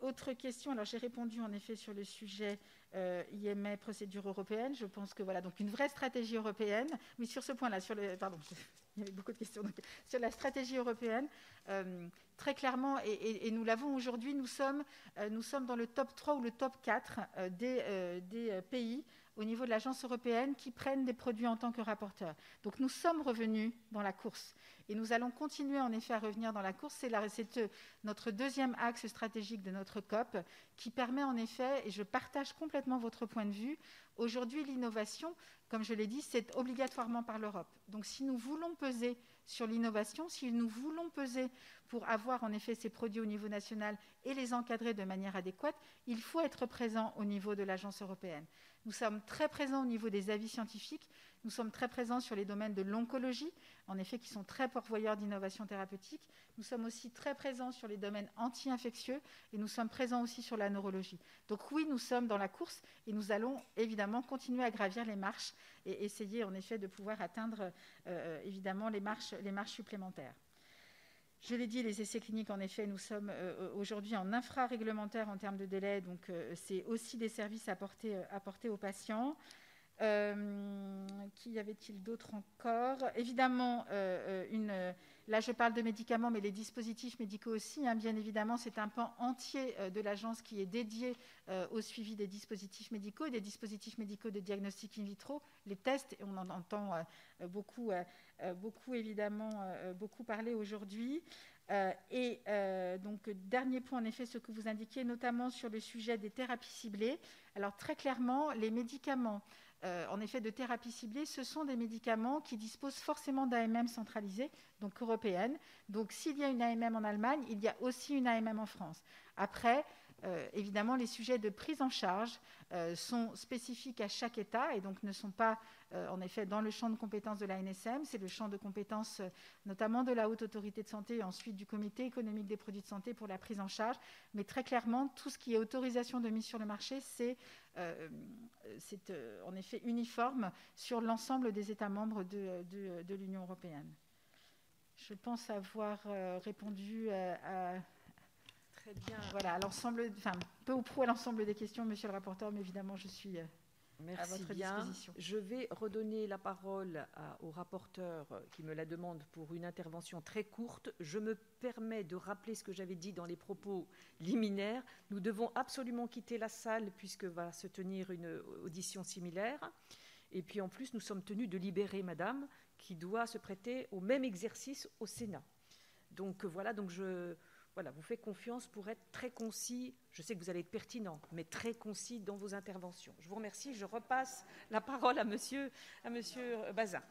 autre question, alors j'ai répondu en effet sur le sujet IMA, procédure européenne. Je pense que voilà, donc une vraie stratégie européenne. Oui, sur ce point-là, sur le. Pardon, il y avait beaucoup de questions. sur la stratégie européenne, euh, très clairement, et, nous l'avons aujourd'hui, nous, sommes, euh, dans le top 3 ou le top 4 euh, des pays au niveau de l'agence européenne qui prennent des produits en tant que rapporteurs. Donc nous sommes revenus dans la course. Et nous allons continuer en effet à revenir dans la course. C'est notre deuxième axe stratégique de notre COP qui permet en effet, et je partage complètement votre point de vue, aujourd'hui l'innovation, comme je l'ai dit, c'est obligatoirement par l'Europe. Donc si nous voulons peser sur l'innovation, si nous voulons peser pour avoir en effet ces produits au niveau national et les encadrer de manière adéquate, il faut être présent au niveau de l'agence européenne. Nous sommes très présents au niveau des avis scientifiques, nous sommes très présents sur les domaines de l'oncologie, en effet, qui sont très pourvoyeurs d'innovation thérapeutique. Nous sommes aussi très présents sur les domaines anti-infectieux et nous sommes présents aussi sur la neurologie. Donc oui, nous sommes dans la course et nous allons évidemment continuer à gravir les marches et essayer en effet de pouvoir atteindre euh, évidemment les marches, les marches supplémentaires. Je l'ai dit, les essais cliniques, en effet, nous sommes euh, aujourd'hui en infra-réglementaire en termes de délai, donc euh, c'est aussi des services apportés, apportés aux patients. Euh, qui avait-il d'autre encore? Évidemment, euh, euh, une, là je parle de médicaments, mais les dispositifs médicaux aussi. Hein, bien évidemment, c'est un pan entier de l'agence qui est dédié au suivi des dispositifs médicaux et des dispositifs médicaux de diagnostic in vitro, les tests. Et on en entend beaucoup, beaucoup évidemment, beaucoup parler aujourd'hui. et donc, dernier point, en effet, ce que vous indiquiez, notamment sur le sujet des thérapies ciblées. Alors, très clairement, les médicaments euh, en effet de thérapie ciblée, ce sont des médicaments qui disposent forcément d'AMM centralisée, donc européenne. Donc s'il y a une AMM en Allemagne, il y a aussi une AMM en France. Après, euh, évidemment, les sujets de prise en charge euh, sont spécifiques à chaque État et donc ne sont pas, en effet, dans le champ de compétences de la NSM. C'est le champ de compétences notamment de la Haute Autorité de Santé et ensuite du Comité économique des produits de santé pour la prise en charge. Mais très clairement, tout ce qui est autorisation de mise sur le marché, c'est euh, euh, en effet uniforme sur l'ensemble des États membres de, l'Union européenne. Je pense avoir euh, répondu à, Très bien. Voilà, à l'ensemble, enfin, peu ou prou à l'ensemble des questions, monsieur le rapporteur, mais évidemment, je suis Merci bien. Je vais redonner la parole au rapporteur qui me la demande pour une intervention très courte. Je me permets de rappeler ce que j'avais dit dans les propos liminaires. Nous devons absolument quitter la salle puisque va se tenir une audition similaire. Et puis en plus, nous sommes tenus de libérer Madame qui doit se prêter au même exercice au Sénat. Donc voilà, donc je voilà, vous fais confiance pour être très concis. Je sais que vous allez être pertinent, mais très concis dans vos interventions. Je vous remercie. Je repasse la parole à Monsieur, à monsieur Bazin.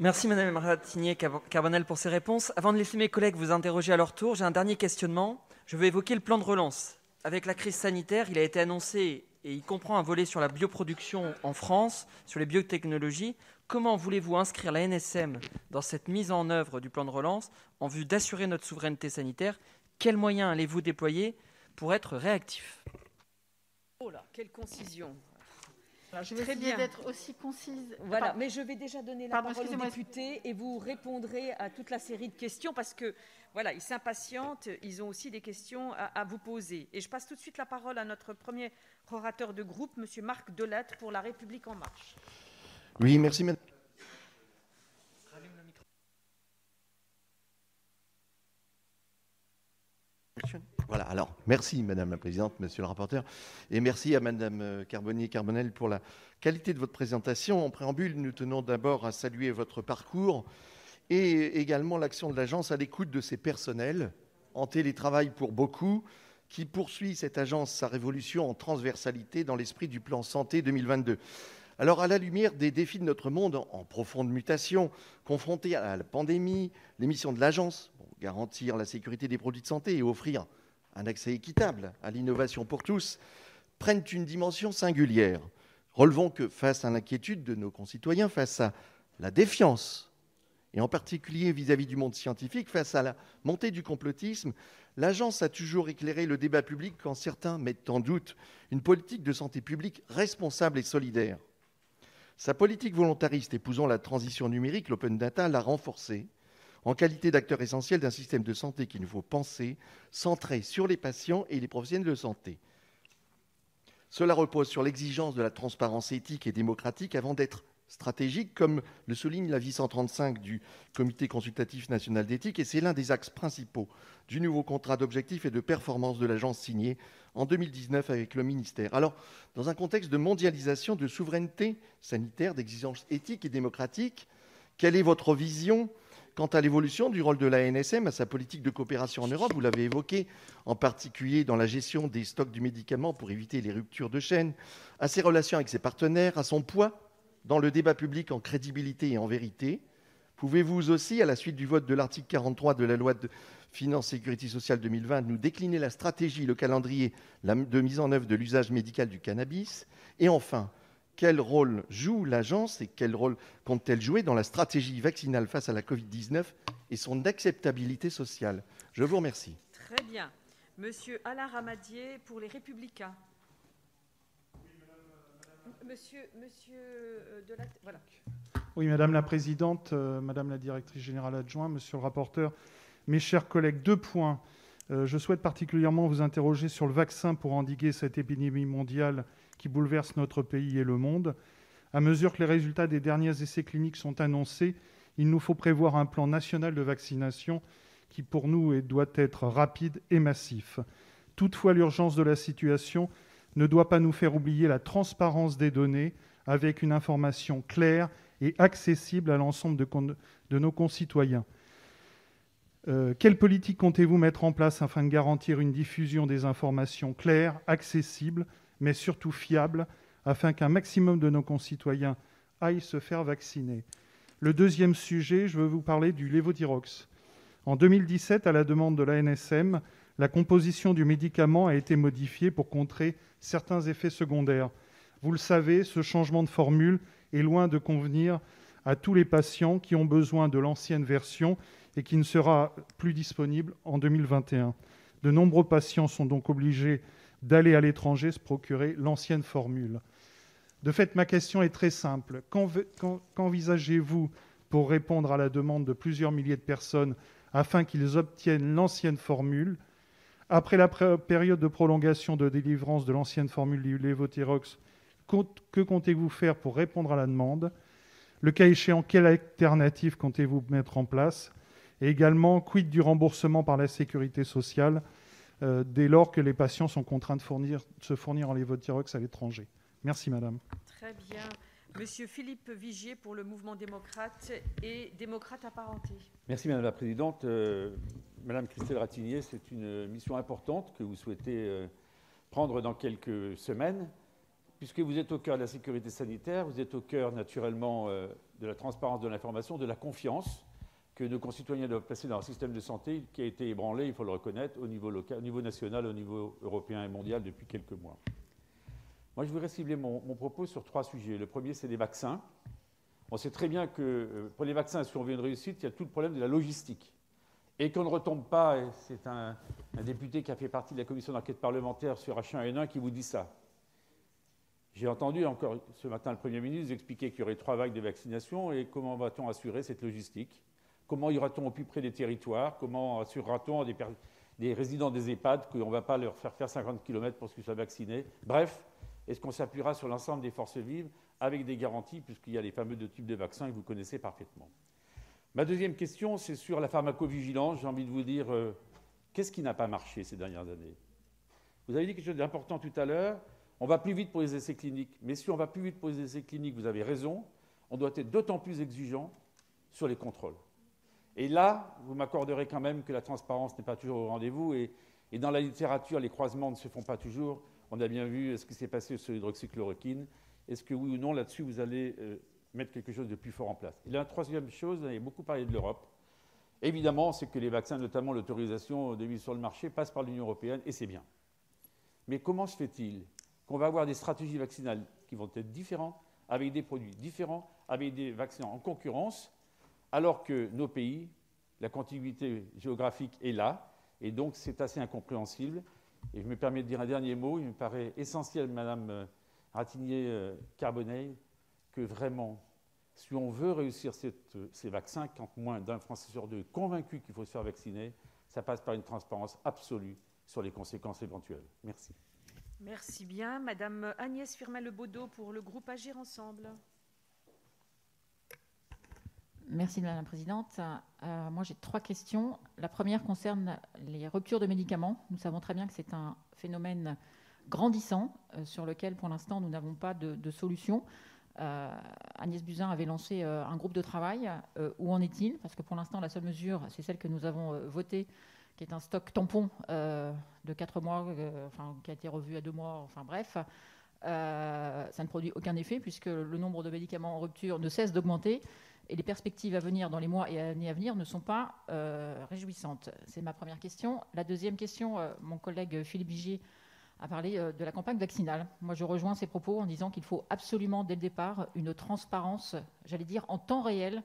Merci Madame Ratinier-Carbonel pour ces réponses. Avant de laisser mes collègues vous interroger à leur tour, j'ai un dernier questionnement. Je veux évoquer le plan de relance. Avec la crise sanitaire, il a été annoncé et il comprend un volet sur la bioproduction en France, sur les biotechnologies. Comment voulez-vous inscrire la NSM dans cette mise en œuvre du plan de relance en vue d'assurer notre souveraineté sanitaire Quels moyens allez-vous déployer pour être réactif? Oh là, quelle concision je vais essayer d'être aussi concise. Voilà, mais je vais déjà donner la parole aux députés et vous répondrez à toute la série de questions parce que voilà, ils s'impatientent, ils ont aussi des questions à, vous poser. Et je passe tout de suite la parole à notre premier orateur de groupe, M. Marc Delatte, pour La République En Marche. Oui, merci, madame. Voilà, alors merci Madame la Présidente, Monsieur le rapporteur, et merci à Madame euh, Carbonnier-Carbonel pour la qualité de votre présentation. En préambule, nous tenons d'abord à saluer votre parcours et également l'action de l'agence à l'écoute de ses personnels, en télétravail pour beaucoup, qui poursuit cette agence sa révolution en transversalité dans l'esprit du plan santé 2022. Alors, à la lumière des défis de notre monde en profonde mutation, confrontés à la pandémie, les missions de l'agence, garantir la sécurité des produits de santé et offrir un accès équitable à l'innovation pour tous, prennent une dimension singulière. Relevons que face à l'inquiétude de nos concitoyens, face à la défiance et en particulier vis-à-vis du monde scientifique, face à la montée du complotisme, l'agence a toujours éclairé le débat public quand certains mettent en doute une politique de santé publique responsable et solidaire. Sa politique volontariste épousant la transition numérique, l'open data, l'a renforcée en qualité d'acteur essentiel d'un système de santé qu'il nous faut penser, centré sur les patients et les professionnels de santé. Cela repose sur l'exigence de la transparence éthique et démocratique avant d'être stratégique, comme le souligne l'avis 135 du Comité consultatif national d'éthique, et c'est l'un des axes principaux du nouveau contrat d'objectifs et de performance de l'agence signé en 2019 avec le ministère. Alors, dans un contexte de mondialisation, de souveraineté sanitaire, d'exigence éthique et démocratique, quelle est votre vision quant à l'évolution du rôle de la NSM, à sa politique de coopération en Europe? Vous l'avez évoqué, en particulier dans la gestion des stocks du médicament pour éviter les ruptures de chaîne, à ses relations avec ses partenaires, à son poids dans le débat public en crédibilité et en vérité Pouvez-vous aussi, à la suite du vote de l'article 43 de la loi de finances sécurité sociale 2020, nous décliner la stratégie, le calendrier de mise en œuvre de l'usage médical du cannabis Et enfin, quel rôle joue l'agence et quel rôle compte-t-elle jouer dans la stratégie vaccinale face à la Covid-19 et son acceptabilité sociale? Je vous remercie. Très bien. Monsieur Alain Ramadier pour les Républicains. Monsieur, euh, voilà. Oui, Madame la Présidente, euh, Madame la Directrice Générale Adjointe, Monsieur le rapporteur, mes chers collègues, deux points. Euh, je souhaite particulièrement vous interroger sur le vaccin pour endiguer cette épidémie mondiale qui bouleverse notre pays et le monde. À mesure que les résultats des derniers essais cliniques sont annoncés, il nous faut prévoir un plan national de vaccination qui, pour nous, doit être rapide et massif. Toutefois, l'urgence de la situation ne doit pas nous faire oublier la transparence des données avec une information claire et accessible à l'ensemble de, nos concitoyens. Euh, quelle politique comptez-vous mettre en place afin de garantir une diffusion des informations claires, accessibles, mais surtout fiables, afin qu'un maximum de nos concitoyens aillent se faire vacciner? Le deuxième sujet, je veux vous parler du lévothyrox. En 2017, à la demande de l'ANSM, la composition du médicament a été modifiée pour contrer certains effets secondaires. Vous le savez, ce changement de formule est loin de convenir à tous les patients qui ont besoin de l'ancienne version et qui ne sera plus disponible en 2021. De nombreux patients sont donc obligés d'aller à l'étranger se procurer l'ancienne formule. De fait, ma question est très simple. Qu'envisagez-vous pour répondre à la demande de plusieurs milliers de personnes afin qu'ils obtiennent l'ancienne formule après la période de prolongation de délivrance de l'ancienne formule du Levothyrox, que comptez-vous faire pour répondre à la demande? Le cas échéant, quelle alternative comptez-vous mettre en place? Et également, quid du remboursement par la sécurité sociale euh, dès lors que les patients sont contraints de se fournir en Levothyrox à l'étranger? Merci, madame. Très bien. Monsieur Philippe Vigier pour le mouvement démocrate et démocrate apparenté. Merci Madame la Présidente. Euh, Madame Christelle Ratignier, c'est une mission importante que vous souhaitez euh, prendre dans quelques semaines, puisque vous êtes au cœur de la sécurité sanitaire, vous êtes au cœur naturellement euh, de la transparence de l'information, de la confiance que nos concitoyens doivent placer dans un système de santé qui a été ébranlé, il faut le reconnaître, au niveau, local, au niveau national, au niveau européen et mondial depuis quelques mois. Moi, je voudrais cibler mon, propos sur trois sujets. Le premier, c'est les vaccins. On sait très bien que euh, pour les vaccins, si on veut une réussite, il y a tout le problème de la logistique. Et qu'on ne retombe pas, c'est un, un, député qui a fait partie de la commission d'enquête parlementaire sur H1N1 qui vous dit ça. J'ai entendu encore ce matin le Premier ministre expliquer qu'il y aurait trois vagues de vaccination et comment va-t-on assurer cette logistique? Comment ira-t-on au plus près des territoires? Comment assurera-t-on des, des, résidents des EHPAD qu'on ne va pas leur faire faire 50 km pour qu'ils soient vaccinés? Bref, est-ce qu'on s'appuiera sur l'ensemble des forces vives avec des garanties, puisqu'il y a les fameux deux types de vaccins que vous connaissez parfaitement. Ma deuxième question, c'est sur la pharmacovigilance. J'ai envie de vous dire, euh, qu'est-ce qui n'a pas marché ces dernières années? Vous avez dit quelque chose d'important tout à l'heure. On va plus vite pour les essais cliniques. Mais si on va plus vite pour les essais cliniques, vous avez raison, on doit être d'autant plus exigeant sur les contrôles. Et là, vous m'accorderez quand même que la transparence n'est pas toujours au rendez-vous. Et, et, dans la littérature, les croisements ne se font pas toujours. On a bien vu ce qui s'est passé sur l'hydroxychloroquine? Est-ce que oui ou non, là-dessus, vous allez euh, mettre quelque chose de plus fort en place? Et la troisième chose, vous avez beaucoup parlé de l'Europe. Évidemment, c'est que les vaccins, notamment l'autorisation de mise sur le marché, passent par l'Union européenne, et c'est bien. Mais comment se fait-il qu'on va avoir des stratégies vaccinales qui vont être différentes, avec des produits différents, avec des vaccins en concurrence, alors que nos pays, la contiguïté géographique est là, et donc c'est assez incompréhensible. Et je me permets de dire un dernier mot, il me paraît essentiel, Madame euh, Ratignier-Carbonneil, euh, que vraiment, si on veut réussir euh, ces vaccins, quand moins d'un Français sur deux est convaincu qu'il faut se faire vacciner, ça passe par une transparence absolue sur les conséquences éventuelles. Merci. Merci bien. Madame Agnès Firmin-Lebaudot pour le groupe Agir Ensemble. Merci Madame la Présidente. Euh, moi j'ai trois questions. La première concerne les ruptures de médicaments. Nous savons très bien que c'est un phénomène grandissant euh, sur lequel pour l'instant nous n'avons pas de, solution. Euh, Agnès Buzyn avait lancé un groupe de travail. Où en est-il? Parce que pour l'instant la seule mesure c'est celle que nous avons votée qui est un stock tampon de 4 mois, enfin, qui a été revu à 2 mois, enfin bref. ça ne produit aucun effet puisque le nombre de médicaments en rupture ne cesse d'augmenter et les perspectives à venir dans les mois et années à venir ne sont pas euh, réjouissantes. C'est ma première question. La deuxième question, euh, mon collègue Philippe Vigier a parlé euh, de la campagne vaccinale. Moi, je rejoins ses propos en disant qu'il faut absolument, dès le départ, une transparence, j'allais dire, en temps réel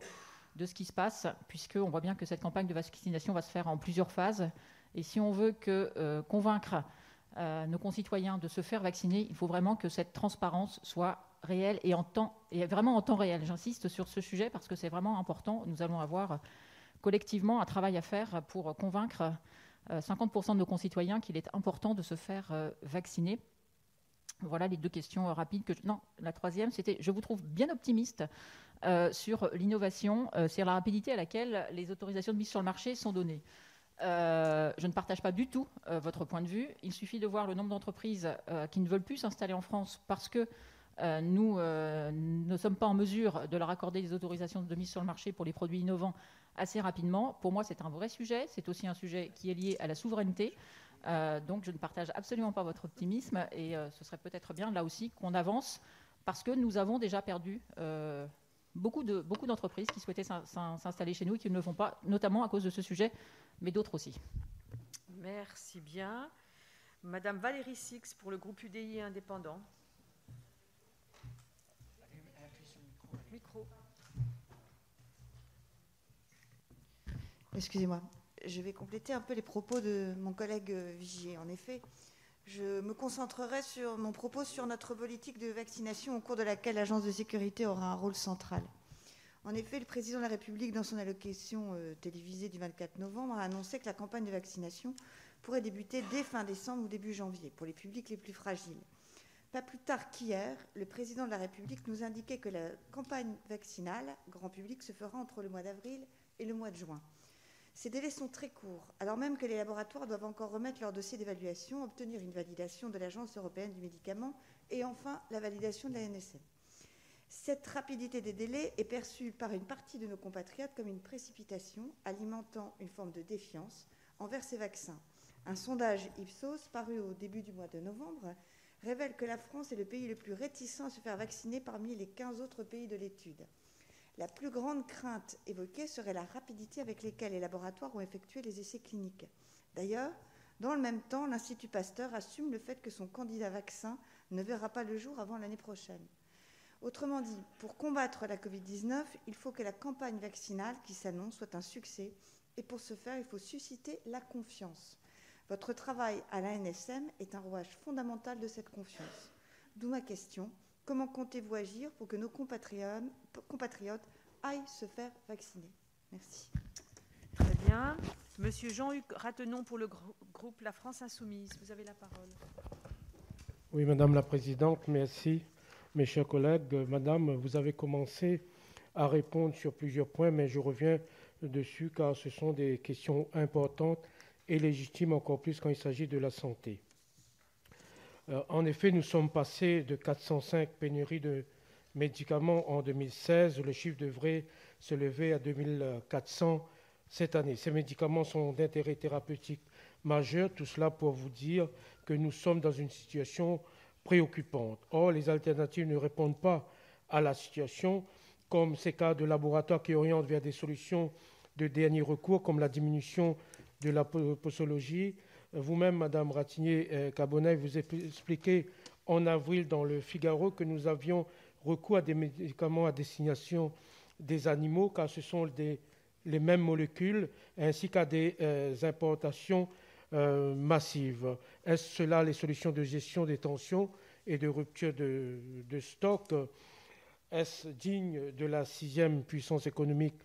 de ce qui se passe, puisqu'on voit bien que cette campagne de vaccination va se faire en plusieurs phases. Et si on veut que, convaincre nos concitoyens de se faire vacciner, il faut vraiment que cette transparence soit réelle et, vraiment en temps réel. J'insiste sur ce sujet parce que c'est vraiment important. Nous allons avoir collectivement un travail à faire pour convaincre 50% de nos concitoyens qu'il est important de se faire euh, vacciner. Voilà les deux questions rapides non la troisième c'était je vous trouve bien optimiste euh, sur l'innovation euh, sur la rapidité à laquelle les autorisations de mise sur le marché sont données euh, je ne partage pas du tout euh, votre point de vue il suffit de voir le nombre d'entreprises euh, qui ne veulent plus s'installer en France parce que nous ne sommes pas en mesure de leur accorder des autorisations de mise sur le marché pour les produits innovants assez rapidement pour moi c'est un vrai sujet c'est aussi un sujet qui est lié à la souveraineté euh, donc je ne partage absolument pas votre optimisme et euh, ce serait peut-être bien là aussi qu'on avance parce que nous avons déjà perdu euh, beaucoup de beaucoup d'entreprises qui souhaitaient s'installer chez nous et qui ne le font pas, notamment à cause de ce sujet, mais d'autres aussi. Merci bien. Madame Valérie Six pour le groupe UDI indépendant. Micro. Excusez-moi je vais compléter un peu les propos de mon collègue Vigier. En effet, je me concentrerai sur mon propos sur notre politique de vaccination au cours de laquelle l'Agence de sécurité aura un rôle central. En effet, le président de la République, dans son allocation euh, télévisée du 24 novembre, a annoncé que la campagne de vaccination pourrait débuter dès fin décembre ou début janvier pour les publics les plus fragiles. Pas plus tard qu'hier, le président de la République nous indiquait que la campagne vaccinale grand public se fera entre le mois d'avril et le mois de juin. Ces délais sont très courts, alors même que les laboratoires doivent encore remettre leur dossier d'évaluation, obtenir une validation de l'Agence européenne du médicament et enfin la validation de la NSM. Cette rapidité des délais est perçue par une partie de nos compatriotes comme une précipitation, alimentant une forme de défiance envers ces vaccins. Un sondage Ipsos paru au début du mois de novembre révèle que la France est le pays le plus réticent à se faire vacciner parmi les 15 autres pays de l'étude. La plus grande crainte évoquée serait la rapidité avec laquelle les laboratoires ont effectué les essais cliniques. D'ailleurs, dans le même temps, l'Institut Pasteur assume le fait que son candidat vaccin ne verra pas le jour avant l'année prochaine. Autrement dit, pour combattre la Covid-19, il faut que la campagne vaccinale qui s'annonce soit un succès et pour ce faire, il faut susciter la confiance. Votre travail à la NSM est un rouage fondamental de cette confiance. D'où ma question, comment comptez-vous agir pour que nos compatriotes, compatriotes aillent se faire vacciner? Merci. Très bien. Monsieur Jean-Hugues Ratenon pour le groupe La France Insoumise. Vous avez la parole. Oui, Madame la Présidente, merci. Mes chers collègues, Madame, vous avez commencé à répondre sur plusieurs points, mais je reviens dessus car ce sont des questions importantes et légitimes encore plus quand il s'agit de la santé. Euh, en effet, nous sommes passés de 405 pénuries de médicaments en 2016. Le chiffre devrait se lever à 2400 cette année. Ces médicaments sont d'intérêt thérapeutique majeur, tout cela pour vous dire que nous sommes dans une situation préoccupante. Or, les alternatives ne répondent pas à la situation, comme ces cas de laboratoires qui orientent vers des solutions de dernier recours, comme la diminution de la posologie. Vous-même, Madame Ratigné-Cabonnet, vous expliqué en avril dans le Figaro que nous avions recours à des médicaments à destination des animaux, car ce sont les mêmes molécules, ainsi qu'à des euh, importations euh, massives. Est-ce cela les solutions de gestion des tensions et de rupture de, stock? Est-ce digne de la sixième puissance économique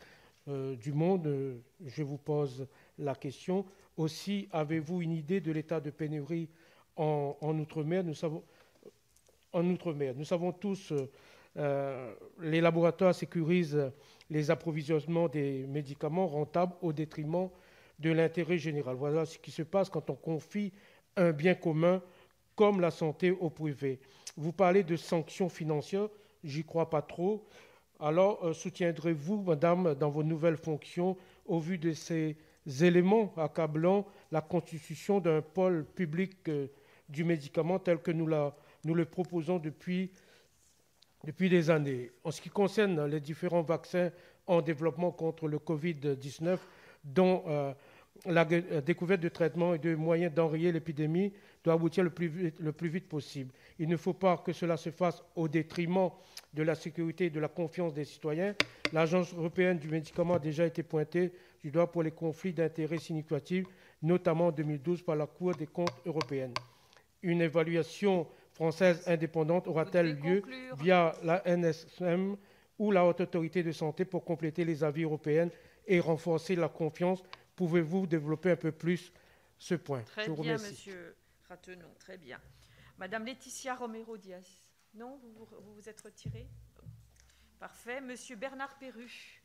euh, du monde? Je vous pose la question. Aussi, avez-vous une idée de l'état de pénurie en, Outre-mer? Nous savons en Outre-mer. Nous savons tous, les laboratoires sécurisent les approvisionnements des médicaments rentables au détriment de l'intérêt général. Voilà ce qui se passe quand on confie un bien commun comme la santé au privé. Vous parlez de sanctions financières, j'y crois pas trop. Alors, euh, soutiendrez-vous, Madame, dans vos nouvelles fonctions, au vu de ces éléments accablants, la constitution d'un pôle public euh, du médicament tel que nous, nous le proposons depuis depuis des années. En ce qui concerne les différents vaccins en développement contre le Covid-19, dont euh, la découverte de traitements et de moyens d'enrayer l'épidémie doit aboutir le plus, vite, le plus, vite, possible. Il ne faut pas que cela se fasse au détriment de la sécurité et de la confiance des citoyens. L'Agence européenne du médicament a déjà été pointée du doigt pour les conflits d'intérêts significatifs, notamment en 2012 par la Cour des comptes européenne. Une évaluation française indépendante aura-t-elle lieu via la NSM ou la Haute Autorité de Santé pour compléter les avis européens et renforcer la confiance Pouvez-vous développer un peu plus ce point? Très bien, Monsieur Ratenon, très bien. Madame Laetitia Romero-Diaz, non, vous, vous vous êtes retirée? Parfait. Monsieur Bernard Perru.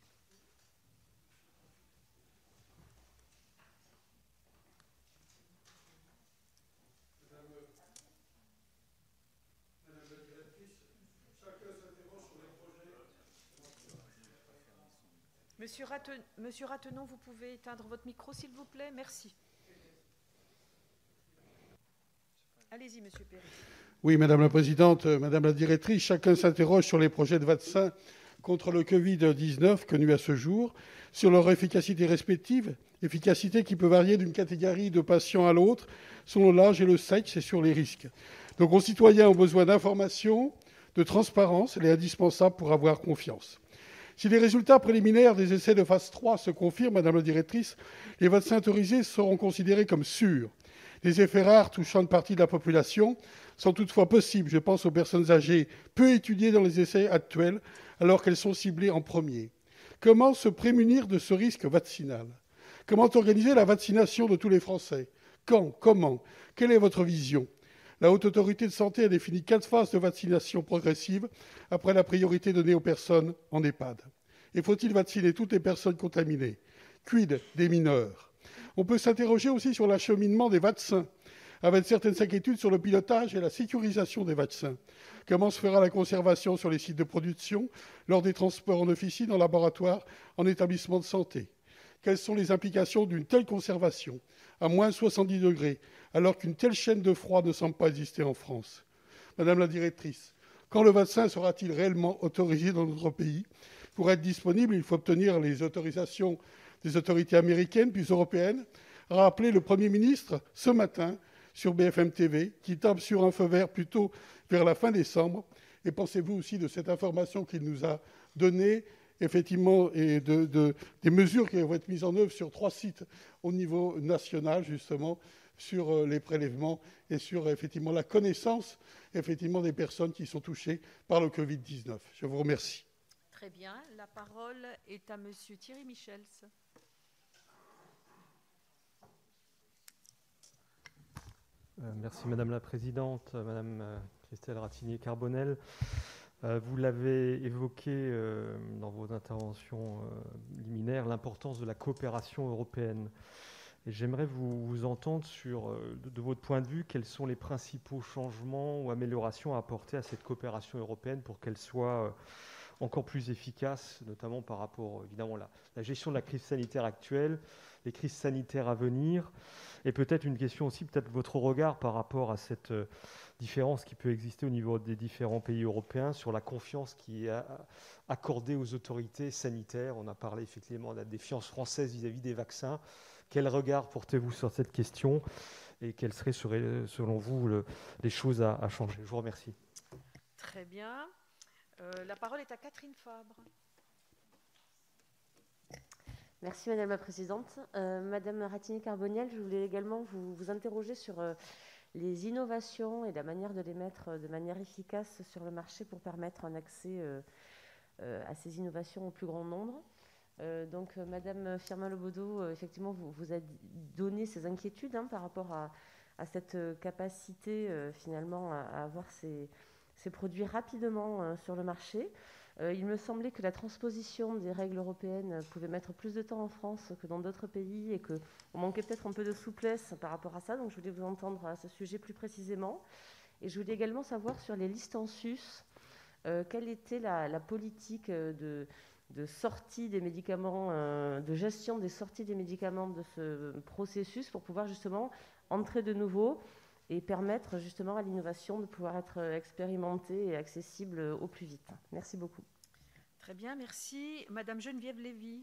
Monsieur, Ratenon, vous pouvez éteindre votre micro, s'il vous plaît Merci. Allez-y, Monsieur Perry. Oui, Madame la Présidente, euh, Madame la Directrice, chacun s'interroge sur les projets de vaccins contre le Covid-19 connus à ce jour, sur leur efficacité respective, efficacité qui peut varier d'une catégorie de patients à l'autre, selon l'âge et le sexe, et sur les risques. Nos concitoyens ont besoin d'informations, de transparence, elle est indispensable pour avoir confiance. Si les résultats préliminaires des essais de phase 3 se confirment, Madame la Directrice, les vaccins autorisés seront considérés comme sûrs. Les effets rares touchant une partie de la population sont toutefois possibles. Je pense aux personnes âgées peu étudiées dans les essais actuels, alors qu'elles sont ciblées en premier. Comment se prémunir de ce risque vaccinal? Comment organiser la vaccination de tous les Français? Quand? Comment? Quelle est votre vision? La Haute Autorité de Santé a défini quatre phases de vaccination progressive après la priorité donnée aux personnes en EHPAD. Et faut-il vacciner toutes les personnes contaminées? Quid des mineurs? On peut s'interroger aussi sur l'acheminement des vaccins, avec certaines inquiétudes sur le pilotage et la sécurisation des vaccins. Comment se fera la conservation sur les sites de production, lors des transports en officine, en laboratoire, en établissement de santé? Quelles sont les implications d'une telle conservation? À moins 70 degrés, alors qu'une telle chaîne de froid ne semble pas exister en France Madame la directrice, quand le vaccin sera-t-il réellement autorisé dans notre pays? Pour être disponible, il faut obtenir les autorisations des autorités américaines puis européennes, a rappelé le Premier ministre ce matin sur BFM TV, qui tape sur un feu vert plutôt vers la fin décembre. Et pensez-vous aussi de cette information qu'il nous a donnée, effectivement, et de, des mesures qui vont être mises en œuvre sur trois sites au niveau national, justement, sur euh, les prélèvements et sur effectivement la connaissance effectivement des personnes qui sont touchées par le Covid-19. Je vous remercie. Très bien. La parole est à Monsieur Thierry Michels. Euh, merci Madame la Présidente, euh, Madame euh, Christelle Ratignier-Carbonel. Vous l'avez évoqué dans vos interventions liminaires, l'importance de la coopération européenne. J'aimerais vous, entendre sur, de, de, votre point de vue, quels sont les principaux changements ou améliorations à apporter à cette coopération européenne pour qu'elle soit encore plus efficace, notamment par rapport évidemment à la, gestion de la crise sanitaire actuelle, les crises sanitaires à venir, et peut-être une question aussi, peut-être votre regard par rapport à cette euh, différence qui peut exister au niveau des différents pays européens sur la confiance qui est accordée aux autorités sanitaires. On a parlé effectivement de la défiance française vis-à-vis des vaccins. Quel regard portez-vous sur cette question et quelles seraient, selon vous, les choses à, à changer? Je vous remercie. Très bien. Euh, la parole est à Catherine Fabre. Merci Madame la Présidente. Euh, Madame Ratigny-Carboniel, je voulais également vous, vous interroger sur euh, les innovations et la manière de les mettre de manière efficace sur le marché pour permettre un accès à ces innovations au plus grand nombre. Donc Madame Firmin Lebaudot, effectivement, vous, vous a donné ces inquiétudes hein, par rapport à, cette capacité finalement à avoir ces produits rapidement euh, sur le marché. Euh, il me semblait que la transposition des règles européennes pouvait mettre plus de temps en France que dans d'autres pays et qu'on manquait peut-être un peu de souplesse par rapport à ça. Donc je voulais vous entendre à ce sujet plus précisément. Et je voulais également savoir sur les listes en sus, euh, quelle était la, politique de, sortie des médicaments, de gestion des sorties des médicaments de ce processus pour pouvoir justement entrer de nouveau et permettre justement à l'innovation de pouvoir être expérimentée et accessible au plus vite. Merci beaucoup. Très bien, merci. Madame Geneviève Lévy.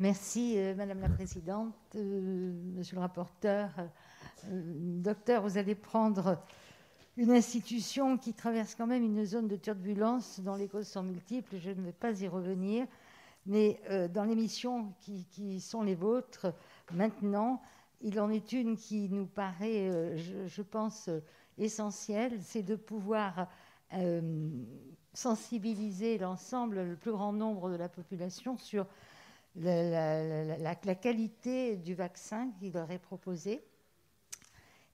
Merci, euh, Madame la Présidente, euh, Monsieur le rapporteur. Euh, docteur, vous allez prendre une institution qui traverse quand même une zone de turbulence dont les causes sont multiples. Je ne vais pas y revenir. Mais euh, dans les missions qui, sont les vôtres, maintenant, il en est une qui nous paraît, euh, je, pense, essentielle, c'est de pouvoir euh, sensibiliser l'ensemble, le plus grand nombre de la population sur la, qualité du vaccin qui leur est proposé.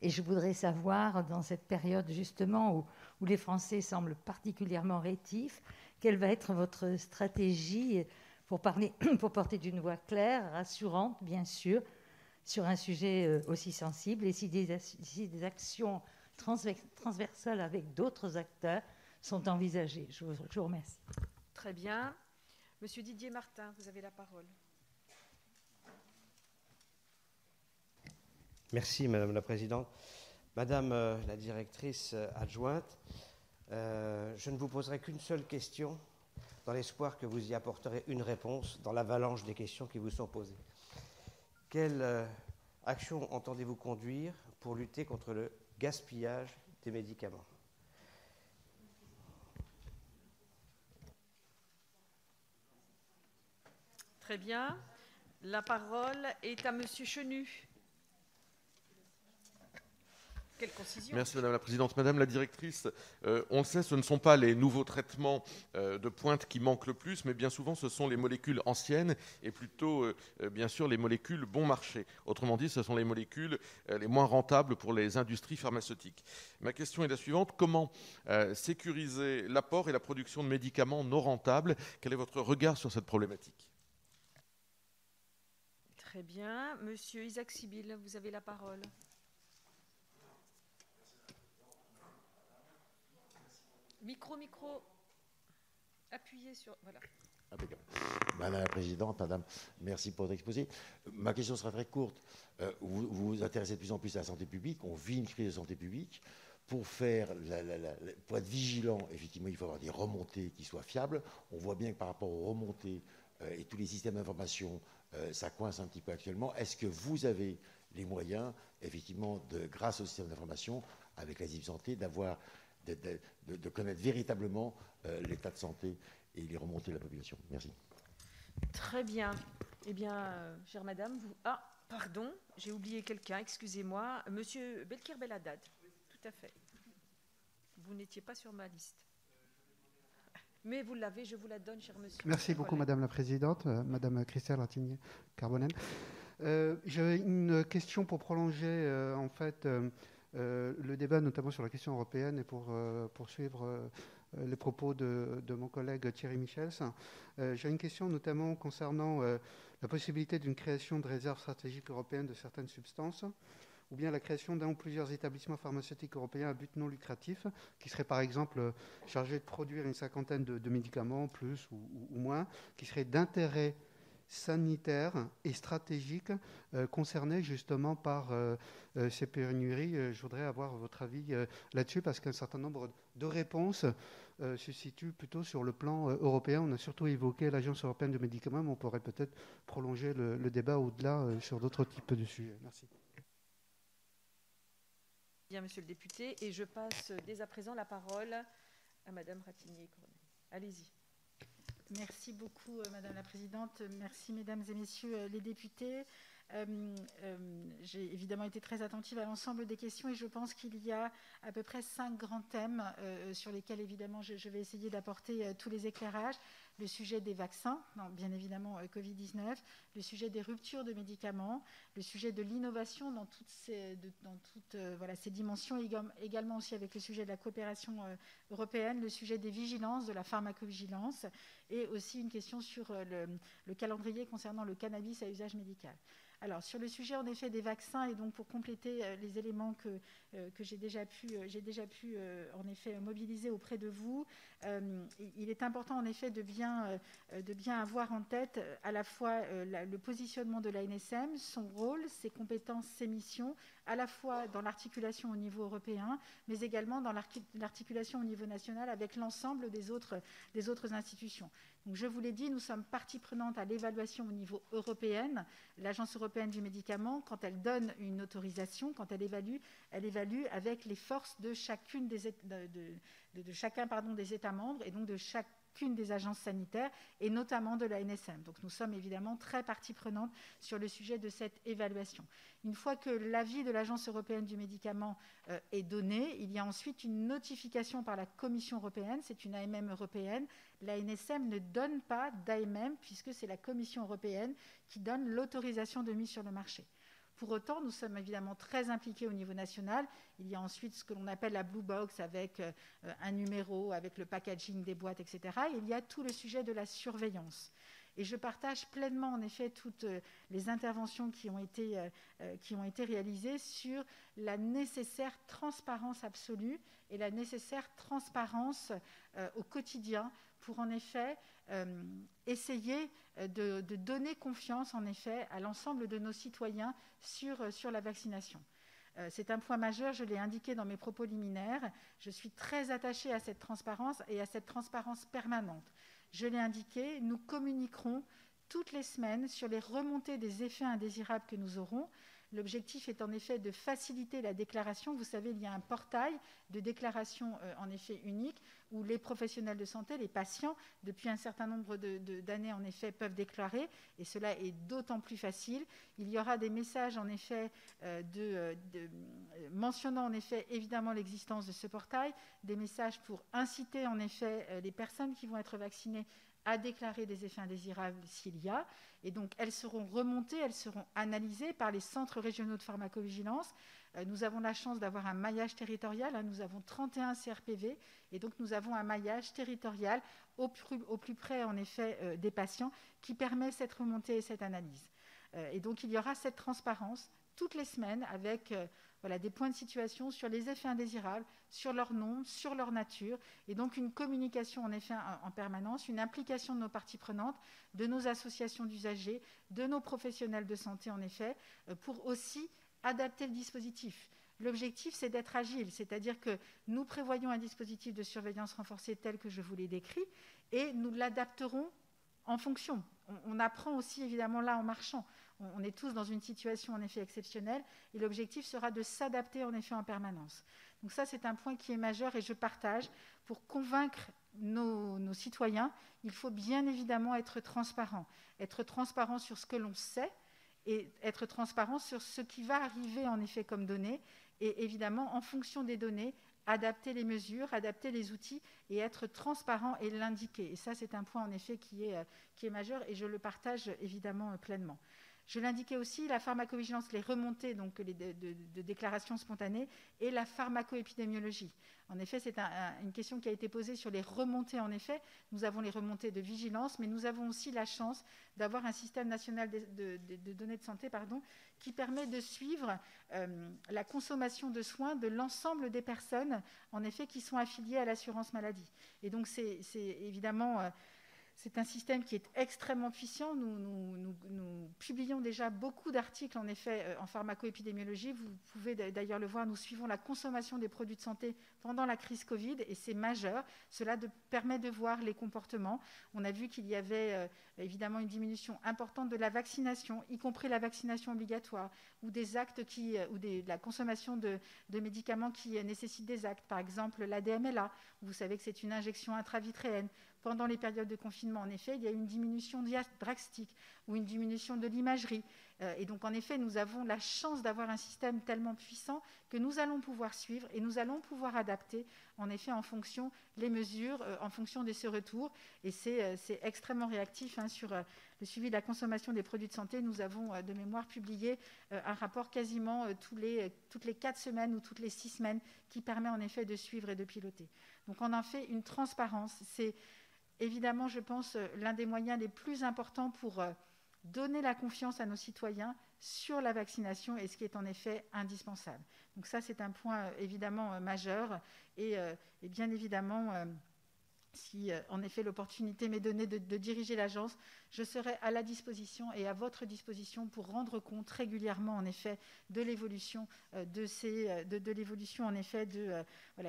Et je voudrais savoir, dans cette période justement où, les Français semblent particulièrement rétifs, quelle va être votre stratégie pour, parler, pour porter d'une voix claire, rassurante, bien sûr, sur un sujet euh, aussi sensible, et si des actions transversales avec d'autres acteurs sont envisagées? Je vous, remercie. Très bien. Monsieur Didier Martin, vous avez la parole. Merci, Madame la Présidente. Madame euh, la directrice euh, adjointe, je ne vous poserai qu'une seule question dans l'espoir que vous y apporterez une réponse dans l'avalanche des questions qui vous sont posées. Quelle euh, action entendez-vous conduire pour lutter contre le gaspillage des médicaments? Très bien. La parole est à Monsieur Chenu. Merci Madame la Présidente. Madame la Directrice, euh, on le sait, ce ne sont pas les nouveaux traitements euh, de pointe qui manquent le plus, mais bien souvent ce sont les molécules anciennes et plutôt euh, bien sûr les molécules bon marché. Autrement dit, ce sont les molécules les moins rentables pour les industries pharmaceutiques. Ma question est la suivante. Comment sécuriser l'apport et la production de médicaments non rentables? Quel est votre regard sur cette problématique? Très bien. Monsieur Isaac Sibyl, vous avez la parole. Micro, micro. Appuyez sur. Voilà. Madame la Présidente, Madame, merci pour votre exposé. Ma question sera très courte. Euh, vous, vous intéressez de plus en plus à la santé publique. On vit une crise de santé publique. Pour, faire pour être vigilant, effectivement, il faut avoir des remontées qui soient fiables. On voit bien que par rapport aux remontées euh, et tous les systèmes d'information, euh, ça coince un petit peu actuellement. Est-ce que vous avez les moyens, effectivement, de, grâce au système d'information, avec la Santé, d'avoir, de, connaître véritablement l'état de santé et les remontées de la population. Merci. Très bien. Eh bien, euh, chère madame, vous. Ah, pardon, j'ai oublié quelqu'un, excusez-moi. Monsieur Belkir Beladad. Tout à fait. Vous n'étiez pas sur ma liste. Mais vous l'avez, je vous la donne, cher monsieur. Merci beaucoup, Madame la Présidente, euh, Madame Christelle Ratigny Carbonel. Euh, J'avais une question pour prolonger, euh, en fait, le débat, notamment sur la question européenne, et pour poursuivre euh, les propos de, mon collègue Thierry Michels. Euh, j'ai une question notamment concernant euh, la possibilité d'une création de réserves stratégiques européennes de certaines substances ou bien la création d'un ou plusieurs établissements pharmaceutiques européens à but non lucratif, qui seraient par exemple chargés de produire une cinquantaine de, médicaments, plus ou, moins, qui seraient d'intérêt sanitaire et stratégique concernés justement par ces pénuries. je voudrais avoir votre avis là-dessus parce qu'un certain nombre de réponses euh, se situe plutôt sur le plan euh, européen. On a surtout évoqué l'Agence européenne de médicaments, mais on pourrait peut-être prolonger le, débat au-delà euh, sur d'autres types de sujets. Merci. Bien, monsieur le député, et je passe dès à présent la parole à madame Ratigny-Cornet. Allez-y. Merci beaucoup, Madame la Présidente. Merci, Mesdames et Messieurs les députés. Euh, euh, j'ai évidemment été très attentive à l'ensemble des questions et je pense qu'il y a à peu près cinq grands thèmes euh, sur lesquels évidemment je, vais essayer d'apporter tous les éclairages. Le sujet des vaccins, bien évidemment Covid-19, le sujet des ruptures de médicaments, le sujet de l'innovation dans toutes ces, ces dimensions, également aussi avec le sujet de la coopération européenne, le sujet des vigilances, de la pharmacovigilance et aussi une question sur le calendrier concernant le cannabis à usage médical. Alors, sur le sujet en effet des vaccins, et donc pour compléter euh, les éléments que, euh, que j'ai déjà pu, euh, j'ai déjà pu en effet mobiliser auprès de vous, il est important en effet de bien, de bien avoir en tête à la fois le positionnement de l'ANSM, son rôle, ses compétences, ses missions, à la fois dans l'articulation au niveau européen, mais également dans l'articulation au niveau national avec l'ensemble des autres, des autres institutions je vous l'ai dit, nous sommes partie prenante à l'évaluation au niveau européen. L'Agence européenne du médicament, quand elle donne une autorisation, quand elle évalue, elle évalue avec les forces de, chacun des États membres et donc de chaque des agences sanitaires et notamment de la NSM. Donc nous sommes évidemment très partie prenante sur le sujet de cette évaluation. Une fois que l'avis de l'Agence européenne du médicament euh, est donné, il y a ensuite une notification par la Commission européenne, c'est une AMM européenne. La NSM ne donne pas d'AMM puisque c'est la Commission européenne qui donne l'autorisation de mise sur le marché. Pour autant, nous sommes évidemment très impliqués au niveau national. Il y a ensuite ce que l'on appelle la blue box avec euh, un numéro, avec le packaging des boîtes, etc. Et il y a tout le sujet de la surveillance. Et je partage pleinement, en effet, toutes euh, les interventions qui ont été, euh, qui ont été réalisées sur la nécessaire transparence absolue et la nécessaire transparence au quotidien pour, en effet, essayer de, donner confiance, en effet, à l'ensemble de nos citoyens sur, euh, sur la vaccination. Euh, c'est un point majeur, je l'ai indiqué dans mes propos liminaires. Je suis très attachée à cette transparence et à cette transparence permanente. Je l'ai indiqué, nous communiquerons toutes les semaines sur les remontées des effets indésirables que nous aurons, L'objectif est en effet de faciliter la déclaration. Vous savez, il y a un portail de déclaration euh, en effet unique où les professionnels de santé, les patients, depuis un certain nombre d'années en effet, peuvent déclarer et cela est d'autant plus facile. Il y aura des messages en effet euh, de, mentionnant en effet évidemment l'existence de ce portail, des messages pour inciter en effet euh, les personnes qui vont être vaccinées à déclarer des effets indésirables s'il y a. Et donc, elles seront remontées, elles seront analysées par les centres régionaux de pharmacovigilance. Euh, nous avons la chance d'avoir un maillage territorial. Hein. nous avons 31 CRPV. Et donc, nous avons un maillage territorial au plus, près, en effet, euh, des patients qui permet cette remontée et cette analyse. Euh, et donc, il y aura cette transparence toutes les semaines avec voilà, des points de situation sur les effets indésirables, sur leur nombre, sur leur nature, et donc une communication en permanence, une implication de nos parties prenantes, de nos associations d'usagers, de nos professionnels de santé en effet, pour aussi adapter le dispositif. L'objectif, c'est d'être agile, c'est-à-dire que nous prévoyons un dispositif de surveillance renforcée tel que je vous l'ai décrit, et nous l'adapterons en fonction. On, apprend aussi évidemment là en marchant. On, est tous dans une situation en effet exceptionnelle, et l'objectif sera de s'adapter en effet en permanence. Donc ça, c'est un point qui est majeur, et je partage. Pour convaincre nos, citoyens, il faut bien évidemment être transparent. Être transparent sur ce que l'on sait, et être transparent sur ce qui va arriver en effet comme données et évidemment, en fonction des données, adapter les mesures, adapter les outils et être transparent et l'indiquer. Et ça, c'est un point en effet qui est, euh, qui est majeur et je le partage évidemment euh, pleinement. Je l'indiquais aussi, la pharmacovigilance, les remontées donc de, déclarations spontanées et la pharmacoépidémiologie. En effet, c'est une question qui a été posée sur les remontées. En effet, nous avons les remontées de vigilance, mais nous avons aussi la chance d'avoir un système national de, données de santé qui permet de suivre euh, la consommation de soins de l'ensemble des personnes, en effet, qui sont affiliées à l'assurance maladie. Et donc, c'est évidemment... Euh, c'est un système qui est extrêmement puissant. Nous, publions déjà beaucoup d'articles, en effet, euh, en pharmacoépidémiologie. Vous pouvez d'ailleurs le voir, nous suivons la consommation des produits de santé pendant la crise Covid, et c'est majeur. Cela permet de voir les comportements. On a vu qu'il y avait euh, évidemment une diminution importante de la vaccination, y compris la vaccination obligatoire, ou des actes qui, euh, ou la consommation de, de, médicaments qui nécessitent des actes. Par exemple, l'ADMLA, vous savez que c'est une injection intravitréenne pendant les périodes de confinement, en effet, il y a une diminution drastique ou une diminution de l'imagerie. Euh, et donc, en effet, nous avons la chance d'avoir un système tellement puissant que nous allons pouvoir suivre et nous allons pouvoir adapter, en effet, en fonction les mesures, euh, en fonction de ce retours. Et c'est euh, extrêmement réactif hein, sur le suivi de la consommation des produits de santé. Nous avons, de mémoire, publié un rapport quasiment toutes les quatre semaines ou toutes les six semaines qui permet, en effet, de suivre et de piloter. Donc, on en fait une transparence. C'est évidemment, je pense, euh, l'un des moyens les plus importants pour euh, donner la confiance à nos citoyens sur la vaccination et ce qui est en effet indispensable. Donc ça, c'est un point euh, évidemment majeur et, bien évidemment si euh, en effet l'opportunité m'est donnée de, diriger l'agence, je serai à la disposition et à votre disposition pour rendre compte régulièrement en effet de l'évolution euh, de ces euh, de, l'évolution en effet de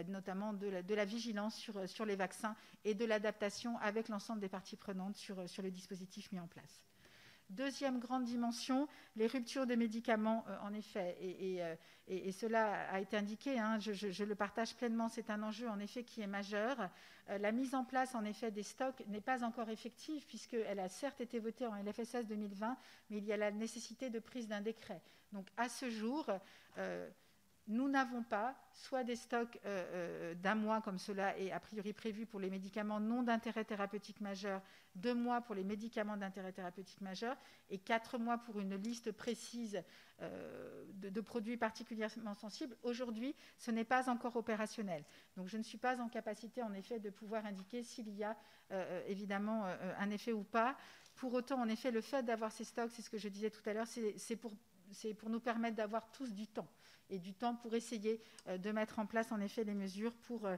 notamment de la, vigilance sur, les vaccins et de l'adaptation avec l'ensemble des parties prenantes sur le dispositif mis en place. Deuxième grande dimension, les ruptures de médicaments, euh, en effet, euh, et, cela a été indiqué, hein, je, le partage pleinement, c'est un enjeu en effet qui est majeur. Euh, la mise en place en effet des stocks n'est pas encore effective puisqu'elle a certes été votée en LFSS 2020, mais il y a la nécessité de prise d'un décret. Donc à ce jour, nous n'avons pas soit des stocks euh, euh, d'un mois, comme cela est a priori prévu pour les médicaments non d'intérêt thérapeutique majeur, deux mois pour les médicaments d'intérêt thérapeutique majeur et quatre mois pour une liste précise euh, de, produits particulièrement sensibles. Aujourd'hui, ce n'est pas encore opérationnel. Donc je ne suis pas en capacité, en effet, de pouvoir indiquer s'il y a évidemment un effet ou pas. Pour autant, en effet, le fait d'avoir ces stocks, c'est ce que je disais tout à l'heure, c'est pour, pour nous permettre d'avoir tous du temps et du temps pour essayer euh, de mettre en place en effet les mesures pour euh,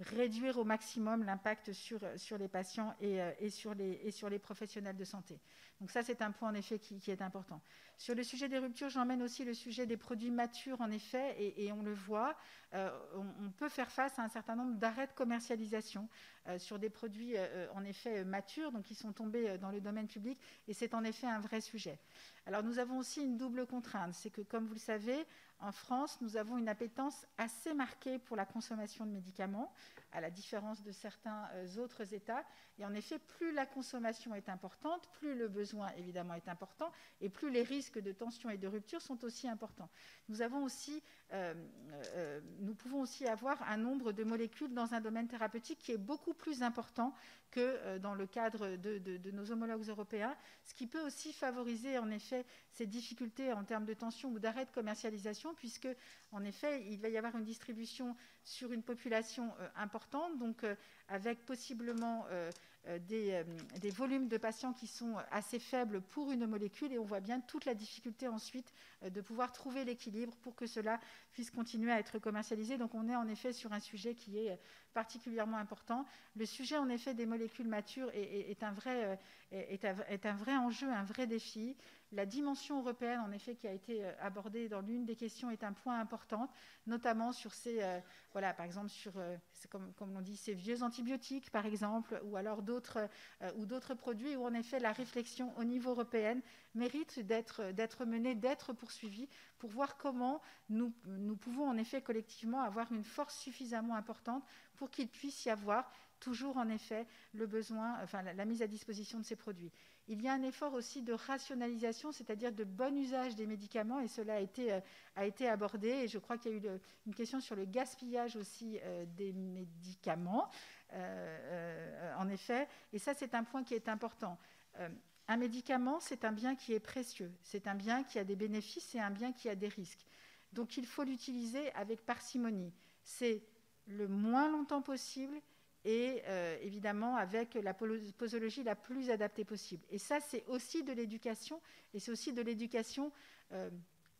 réduire au maximum l'impact sur, euh, les patients et sur les professionnels de santé. Donc ça, c'est un point en effet qui, est important. Sur le sujet des ruptures, j'emmène aussi le sujet des produits matures en effet, et, on le voit, on, peut faire face à un certain nombre d'arrêts de commercialisation sur des produits en effet matures, donc qui sont tombés dans le domaine public, et c'est en effet un vrai sujet. Alors nous avons aussi une double contrainte, c'est que comme vous le savez, en France, nous avons une appétence assez marquée pour la consommation de médicaments, à la différence de certains euh, autres États. Et en effet, plus la consommation est importante, plus le besoin évidemment est important, et plus les risques de tension et de rupture sont aussi importants. Nous, avons aussi, euh, euh, nous pouvons aussi avoir un nombre de molécules dans un domaine thérapeutique qui est beaucoup plus important que dans le cadre de, nos homologues européens, ce qui peut aussi favoriser en effet ces difficultés en termes de tension ou d'arrêt de commercialisation, puisque en effet, il va y avoir une distribution sur une population euh, importante, donc euh, avec possiblement euh, des, des, volumes de patients qui sont assez faibles pour une molécule et on voit bien toute la difficulté ensuite de pouvoir trouver l'équilibre pour que cela puisse continuer à être commercialisé. Donc on est en effet sur un sujet qui est particulièrement important. Le sujet en effet des molécules matures est, est, un, vrai, enjeu, un vrai défi. La dimension européenne, en effet, qui a été euh, abordée dans l'une des questions, est un point important, notamment sur ces, euh, voilà, par exemple sur, euh, comme, comme l'on dit, ces vieux antibiotiques, par exemple, ou alors d'autres produits où, en effet, la réflexion au niveau européen mérite d'être menée, d'être poursuivie, pour voir comment nous pouvons, en effet, collectivement avoir une force suffisamment importante pour qu'il puisse y avoir toujours, en effet, le besoin, enfin, la, mise à disposition de ces produits. Il y a un effort aussi de rationalisation, c'est-à-dire de bon usage des médicaments, et cela a été, euh, a été abordé. Et je crois qu'il y a eu une question sur le gaspillage aussi euh, des médicaments, euh, en effet. Et ça, c'est un point qui est important. un médicament, c'est un bien qui est précieux. C'est un bien qui a des bénéfices et un bien qui a des risques. Donc il faut l'utiliser avec parcimonie. C'est le moins longtemps possible et euh, évidemment avec la posologie la plus adaptée possible. Et ça, c'est aussi de l'éducation, et c'est aussi de l'éducation, euh,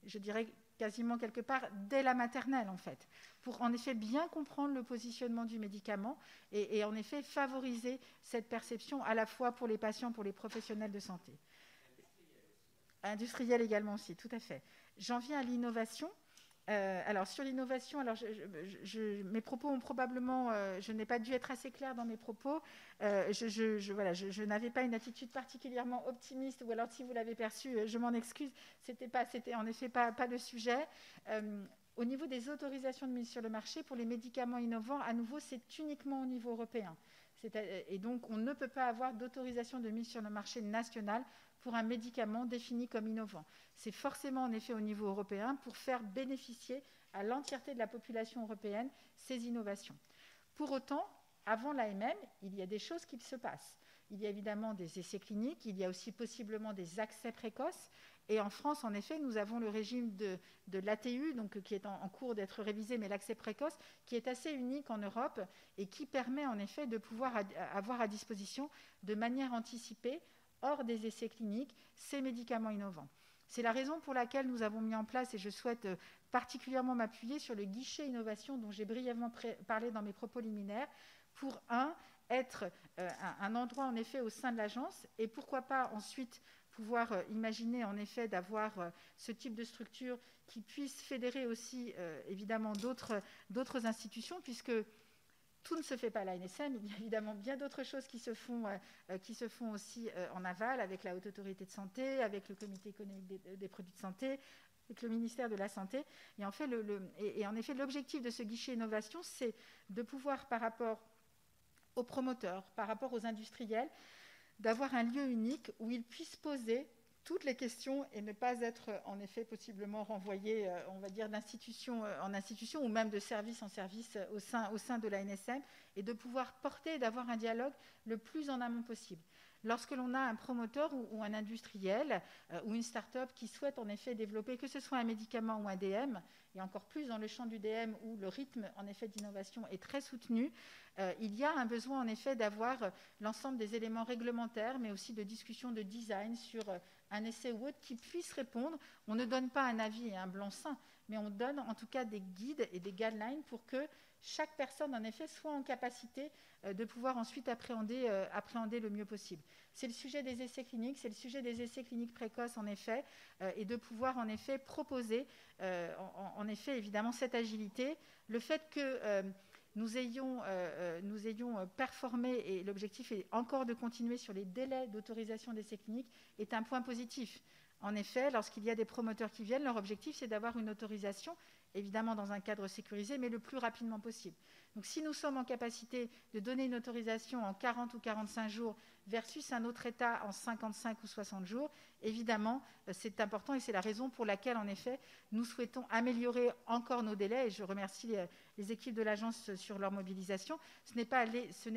je dirais quasiment quelque part, dès la maternelle, en fait, pour en effet bien comprendre le positionnement du médicament et, et en effet favoriser cette perception à la fois pour les patients, pour les professionnels de santé. Industriel également aussi, tout à fait. J'en viens à l'innovation. Euh, alors sur l'innovation, alors je, mes propos ont probablement, euh, je n'ai pas dû être assez clair dans mes propos. Euh, je, n'avais pas une attitude particulièrement optimiste, ou alors si vous l'avez perçu, je m'en excuse. C'était pas, c'était en effet pas, pas le sujet. au niveau des autorisations de mise sur le marché pour les médicaments innovants, à nouveau, c'est uniquement au niveau européen. Et donc, on ne peut pas avoir d'autorisation de mise sur le marché national pour un médicament défini comme innovant. C'est forcément en effet au niveau européen pour faire bénéficier à l'entièreté de la population européenne ces innovations. Pour autant, avant l'AMM, il y a des choses qui se passent. Il y a évidemment des essais cliniques, il y a aussi possiblement des accès précoces. Et en France, en effet, nous avons le régime de, l'ATU, donc, qui est en cours d'être révisé, mais l'accès précoce, qui est assez unique en Europe et qui permet en effet de pouvoir avoir à disposition de manière anticipée hors des essais cliniques ces médicaments innovants. C'est la raison pour laquelle nous avons mis en place, et je souhaite euh, particulièrement m'appuyer sur le guichet innovation dont j'ai brièvement parlé dans mes propos liminaires, pour un, être euh, un, endroit en effet au sein de l'agence, et pourquoi pas ensuite pouvoir euh, imaginer en effet d'avoir ce type de structure qui puisse fédérer aussi évidemment d'autres institutions, puisque tout ne se fait pas à l'ANSM. Il y a évidemment bien d'autres choses qui se font, euh, euh, qui se font aussi euh, en aval avec la Haute Autorité de Santé, avec le Comité économique des, produits de santé, avec le ministère de la Santé. Et en, et en effet, l'objectif de ce guichet innovation, c'est de pouvoir, par rapport aux promoteurs, par rapport aux industriels, d'avoir un lieu unique où ils puissent poser toutes les questions et ne pas être en effet possiblement renvoyé, euh, on va dire, d'institution euh, en institution ou même de service en service euh, au sein, au sein de la NSM et de pouvoir porter d'avoir un dialogue le plus en amont possible. Lorsque l'on a un promoteur ou, un industriel euh, ou une start-up qui souhaite en effet développer, que ce soit un médicament ou un DM, et encore plus dans le champ du DM où le rythme en effet d'innovation est très soutenu, euh, il y a un besoin en effet d'avoir l'ensemble des éléments réglementaires, mais aussi de discussion de design sur euh, un essai ou autre qui puisse répondre. On ne donne pas un avis et un blanc-seing, mais on donne en tout cas des guides et des guidelines pour que chaque personne, en effet, soit en capacité euh, de pouvoir ensuite appréhender, euh, appréhender le mieux possible. C'est le sujet des essais cliniques, c'est le sujet des essais cliniques précoces, en effet, euh, et de pouvoir, en effet, proposer, en, en, effet, évidemment, cette agilité. Le fait que nous ayons, nous ayons performé, et l'objectif est encore de continuer sur les délais d'autorisation d'essais cliniques, est un point positif. En effet, lorsqu'il y a des promoteurs qui viennent, leur objectif, c'est d'avoir une autorisation évidemment dans un cadre sécurisé, mais le plus rapidement possible. Donc si nous sommes en capacité de donner une autorisation en 40 ou 45 jours versus un autre État en 55 ou 60 jours, évidemment, euh, c'est important et c'est la raison pour laquelle, en effet, nous souhaitons améliorer encore nos délais. Et je remercie les, les équipes de l'agence sur leur mobilisation. Ce n'est pas,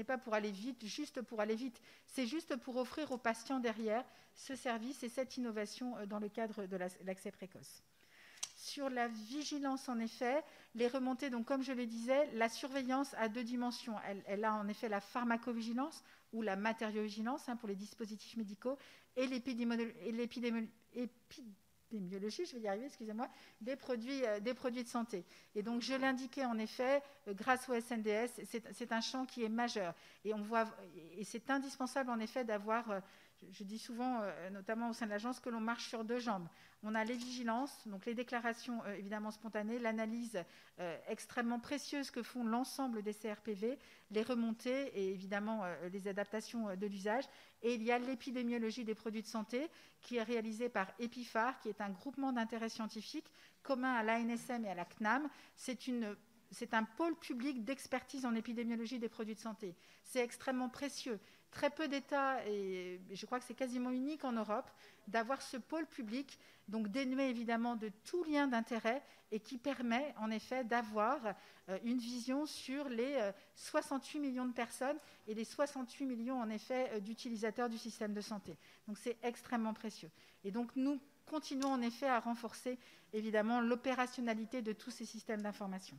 pas pour aller vite, juste pour aller vite. C'est juste pour offrir aux patients derrière ce service et cette innovation euh, dans le cadre de l'accès précoce. Sur la vigilance, en effet, les remontées, donc comme je le disais, la surveillance a deux dimensions. Elle, a en effet la pharmacovigilance ou la matériovigilance hein, pour les dispositifs médicaux et l'épidémiologie épidémiologie, je vais y arriver, excusez-moi, des produits, euh, des produits de santé. Et donc, je l'indiquais en effet, euh, grâce au SNDS, c'est un champ qui est majeur. Et, et c'est indispensable en effet d'avoir euh, je dis souvent, euh, notamment au sein de l'agence, que l'on marche sur deux jambes. On a les vigilances, donc les déclarations euh, évidemment spontanées, l'analyse euh, extrêmement précieuse que font l'ensemble des CRPV, les remontées et évidemment les adaptations de l'usage. Et il y a l'épidémiologie des produits de santé qui est réalisée par EPIFAR, qui est un groupement d'intérêt scientifique commun à l'ANSM et à la CNAM. C'est un pôle public d'expertise en épidémiologie des produits de santé. C'est extrêmement précieux très peu d'États, et je crois que c'est quasiment unique en Europe, d'avoir ce pôle public, donc dénué évidemment de tout lien d'intérêt, et qui permet en effet d'avoir euh, une vision sur les 68 euh, millions de personnes et les 68 millions en effet euh, d'utilisateurs du système de santé. Donc c'est extrêmement précieux. Et donc nous continuons en effet à renforcer évidemment l'opérationnalité de tous ces systèmes d'information.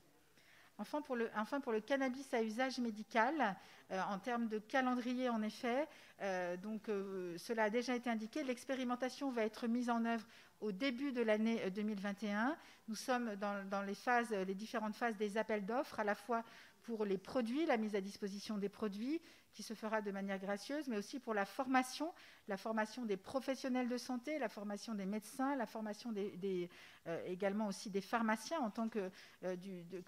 Enfin pour, le, cannabis à usage médical, euh, en termes de calendrier, en effet, euh, donc, euh, cela a déjà été indiqué, l'expérimentation va être mise en œuvre au début de l'année 2021. Nous sommes dans, les, différentes phases des appels d'offres, à la fois pour les produits, la mise à disposition des produits, qui se fera de manière gracieuse, mais aussi pour la formation, la formation des professionnels de santé, la formation des médecins, la formation euh, également aussi des pharmaciens en tant que, euh,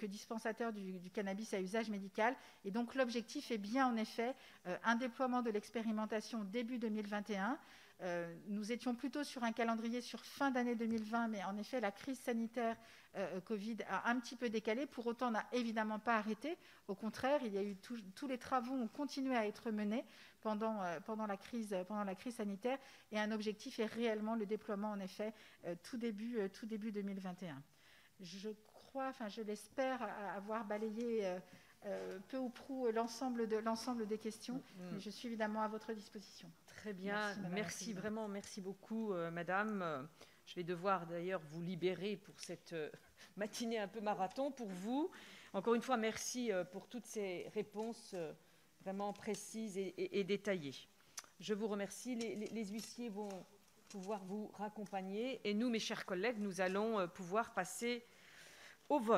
dispensateurs du, cannabis à usage médical. Et donc l'objectif est bien en effet euh, un déploiement de l'expérimentation début 2021 euh, nous étions plutôt sur un calendrier sur fin d'année 2020, mais en effet, la crise sanitaire euh, Covid a un petit peu décalé. Pour autant, n'a évidemment pas arrêté. Au contraire, il y a eu tous les travaux ont continué à être menés pendant, euh, pendant, la crise, pendant la crise sanitaire, et un objectif est réellement le déploiement, en effet, tout, début, tout début 2021. Je crois, enfin, je l'espère, avoir balayé. Peu ou prou l'ensemble de l'ensemble des questions, mm, mm. mais je suis évidemment à votre disposition. Très bien, merci, vraiment, merci beaucoup, euh, Madame. Je vais devoir d'ailleurs vous libérer pour cette euh, matinée un peu marathon pour vous. Encore une fois, merci euh, pour toutes ces réponses vraiment précises et, détaillées. Je vous remercie. les, huissiers vont pouvoir vous raccompagner et nous, mes chers collègues, nous allons pouvoir passer au vote.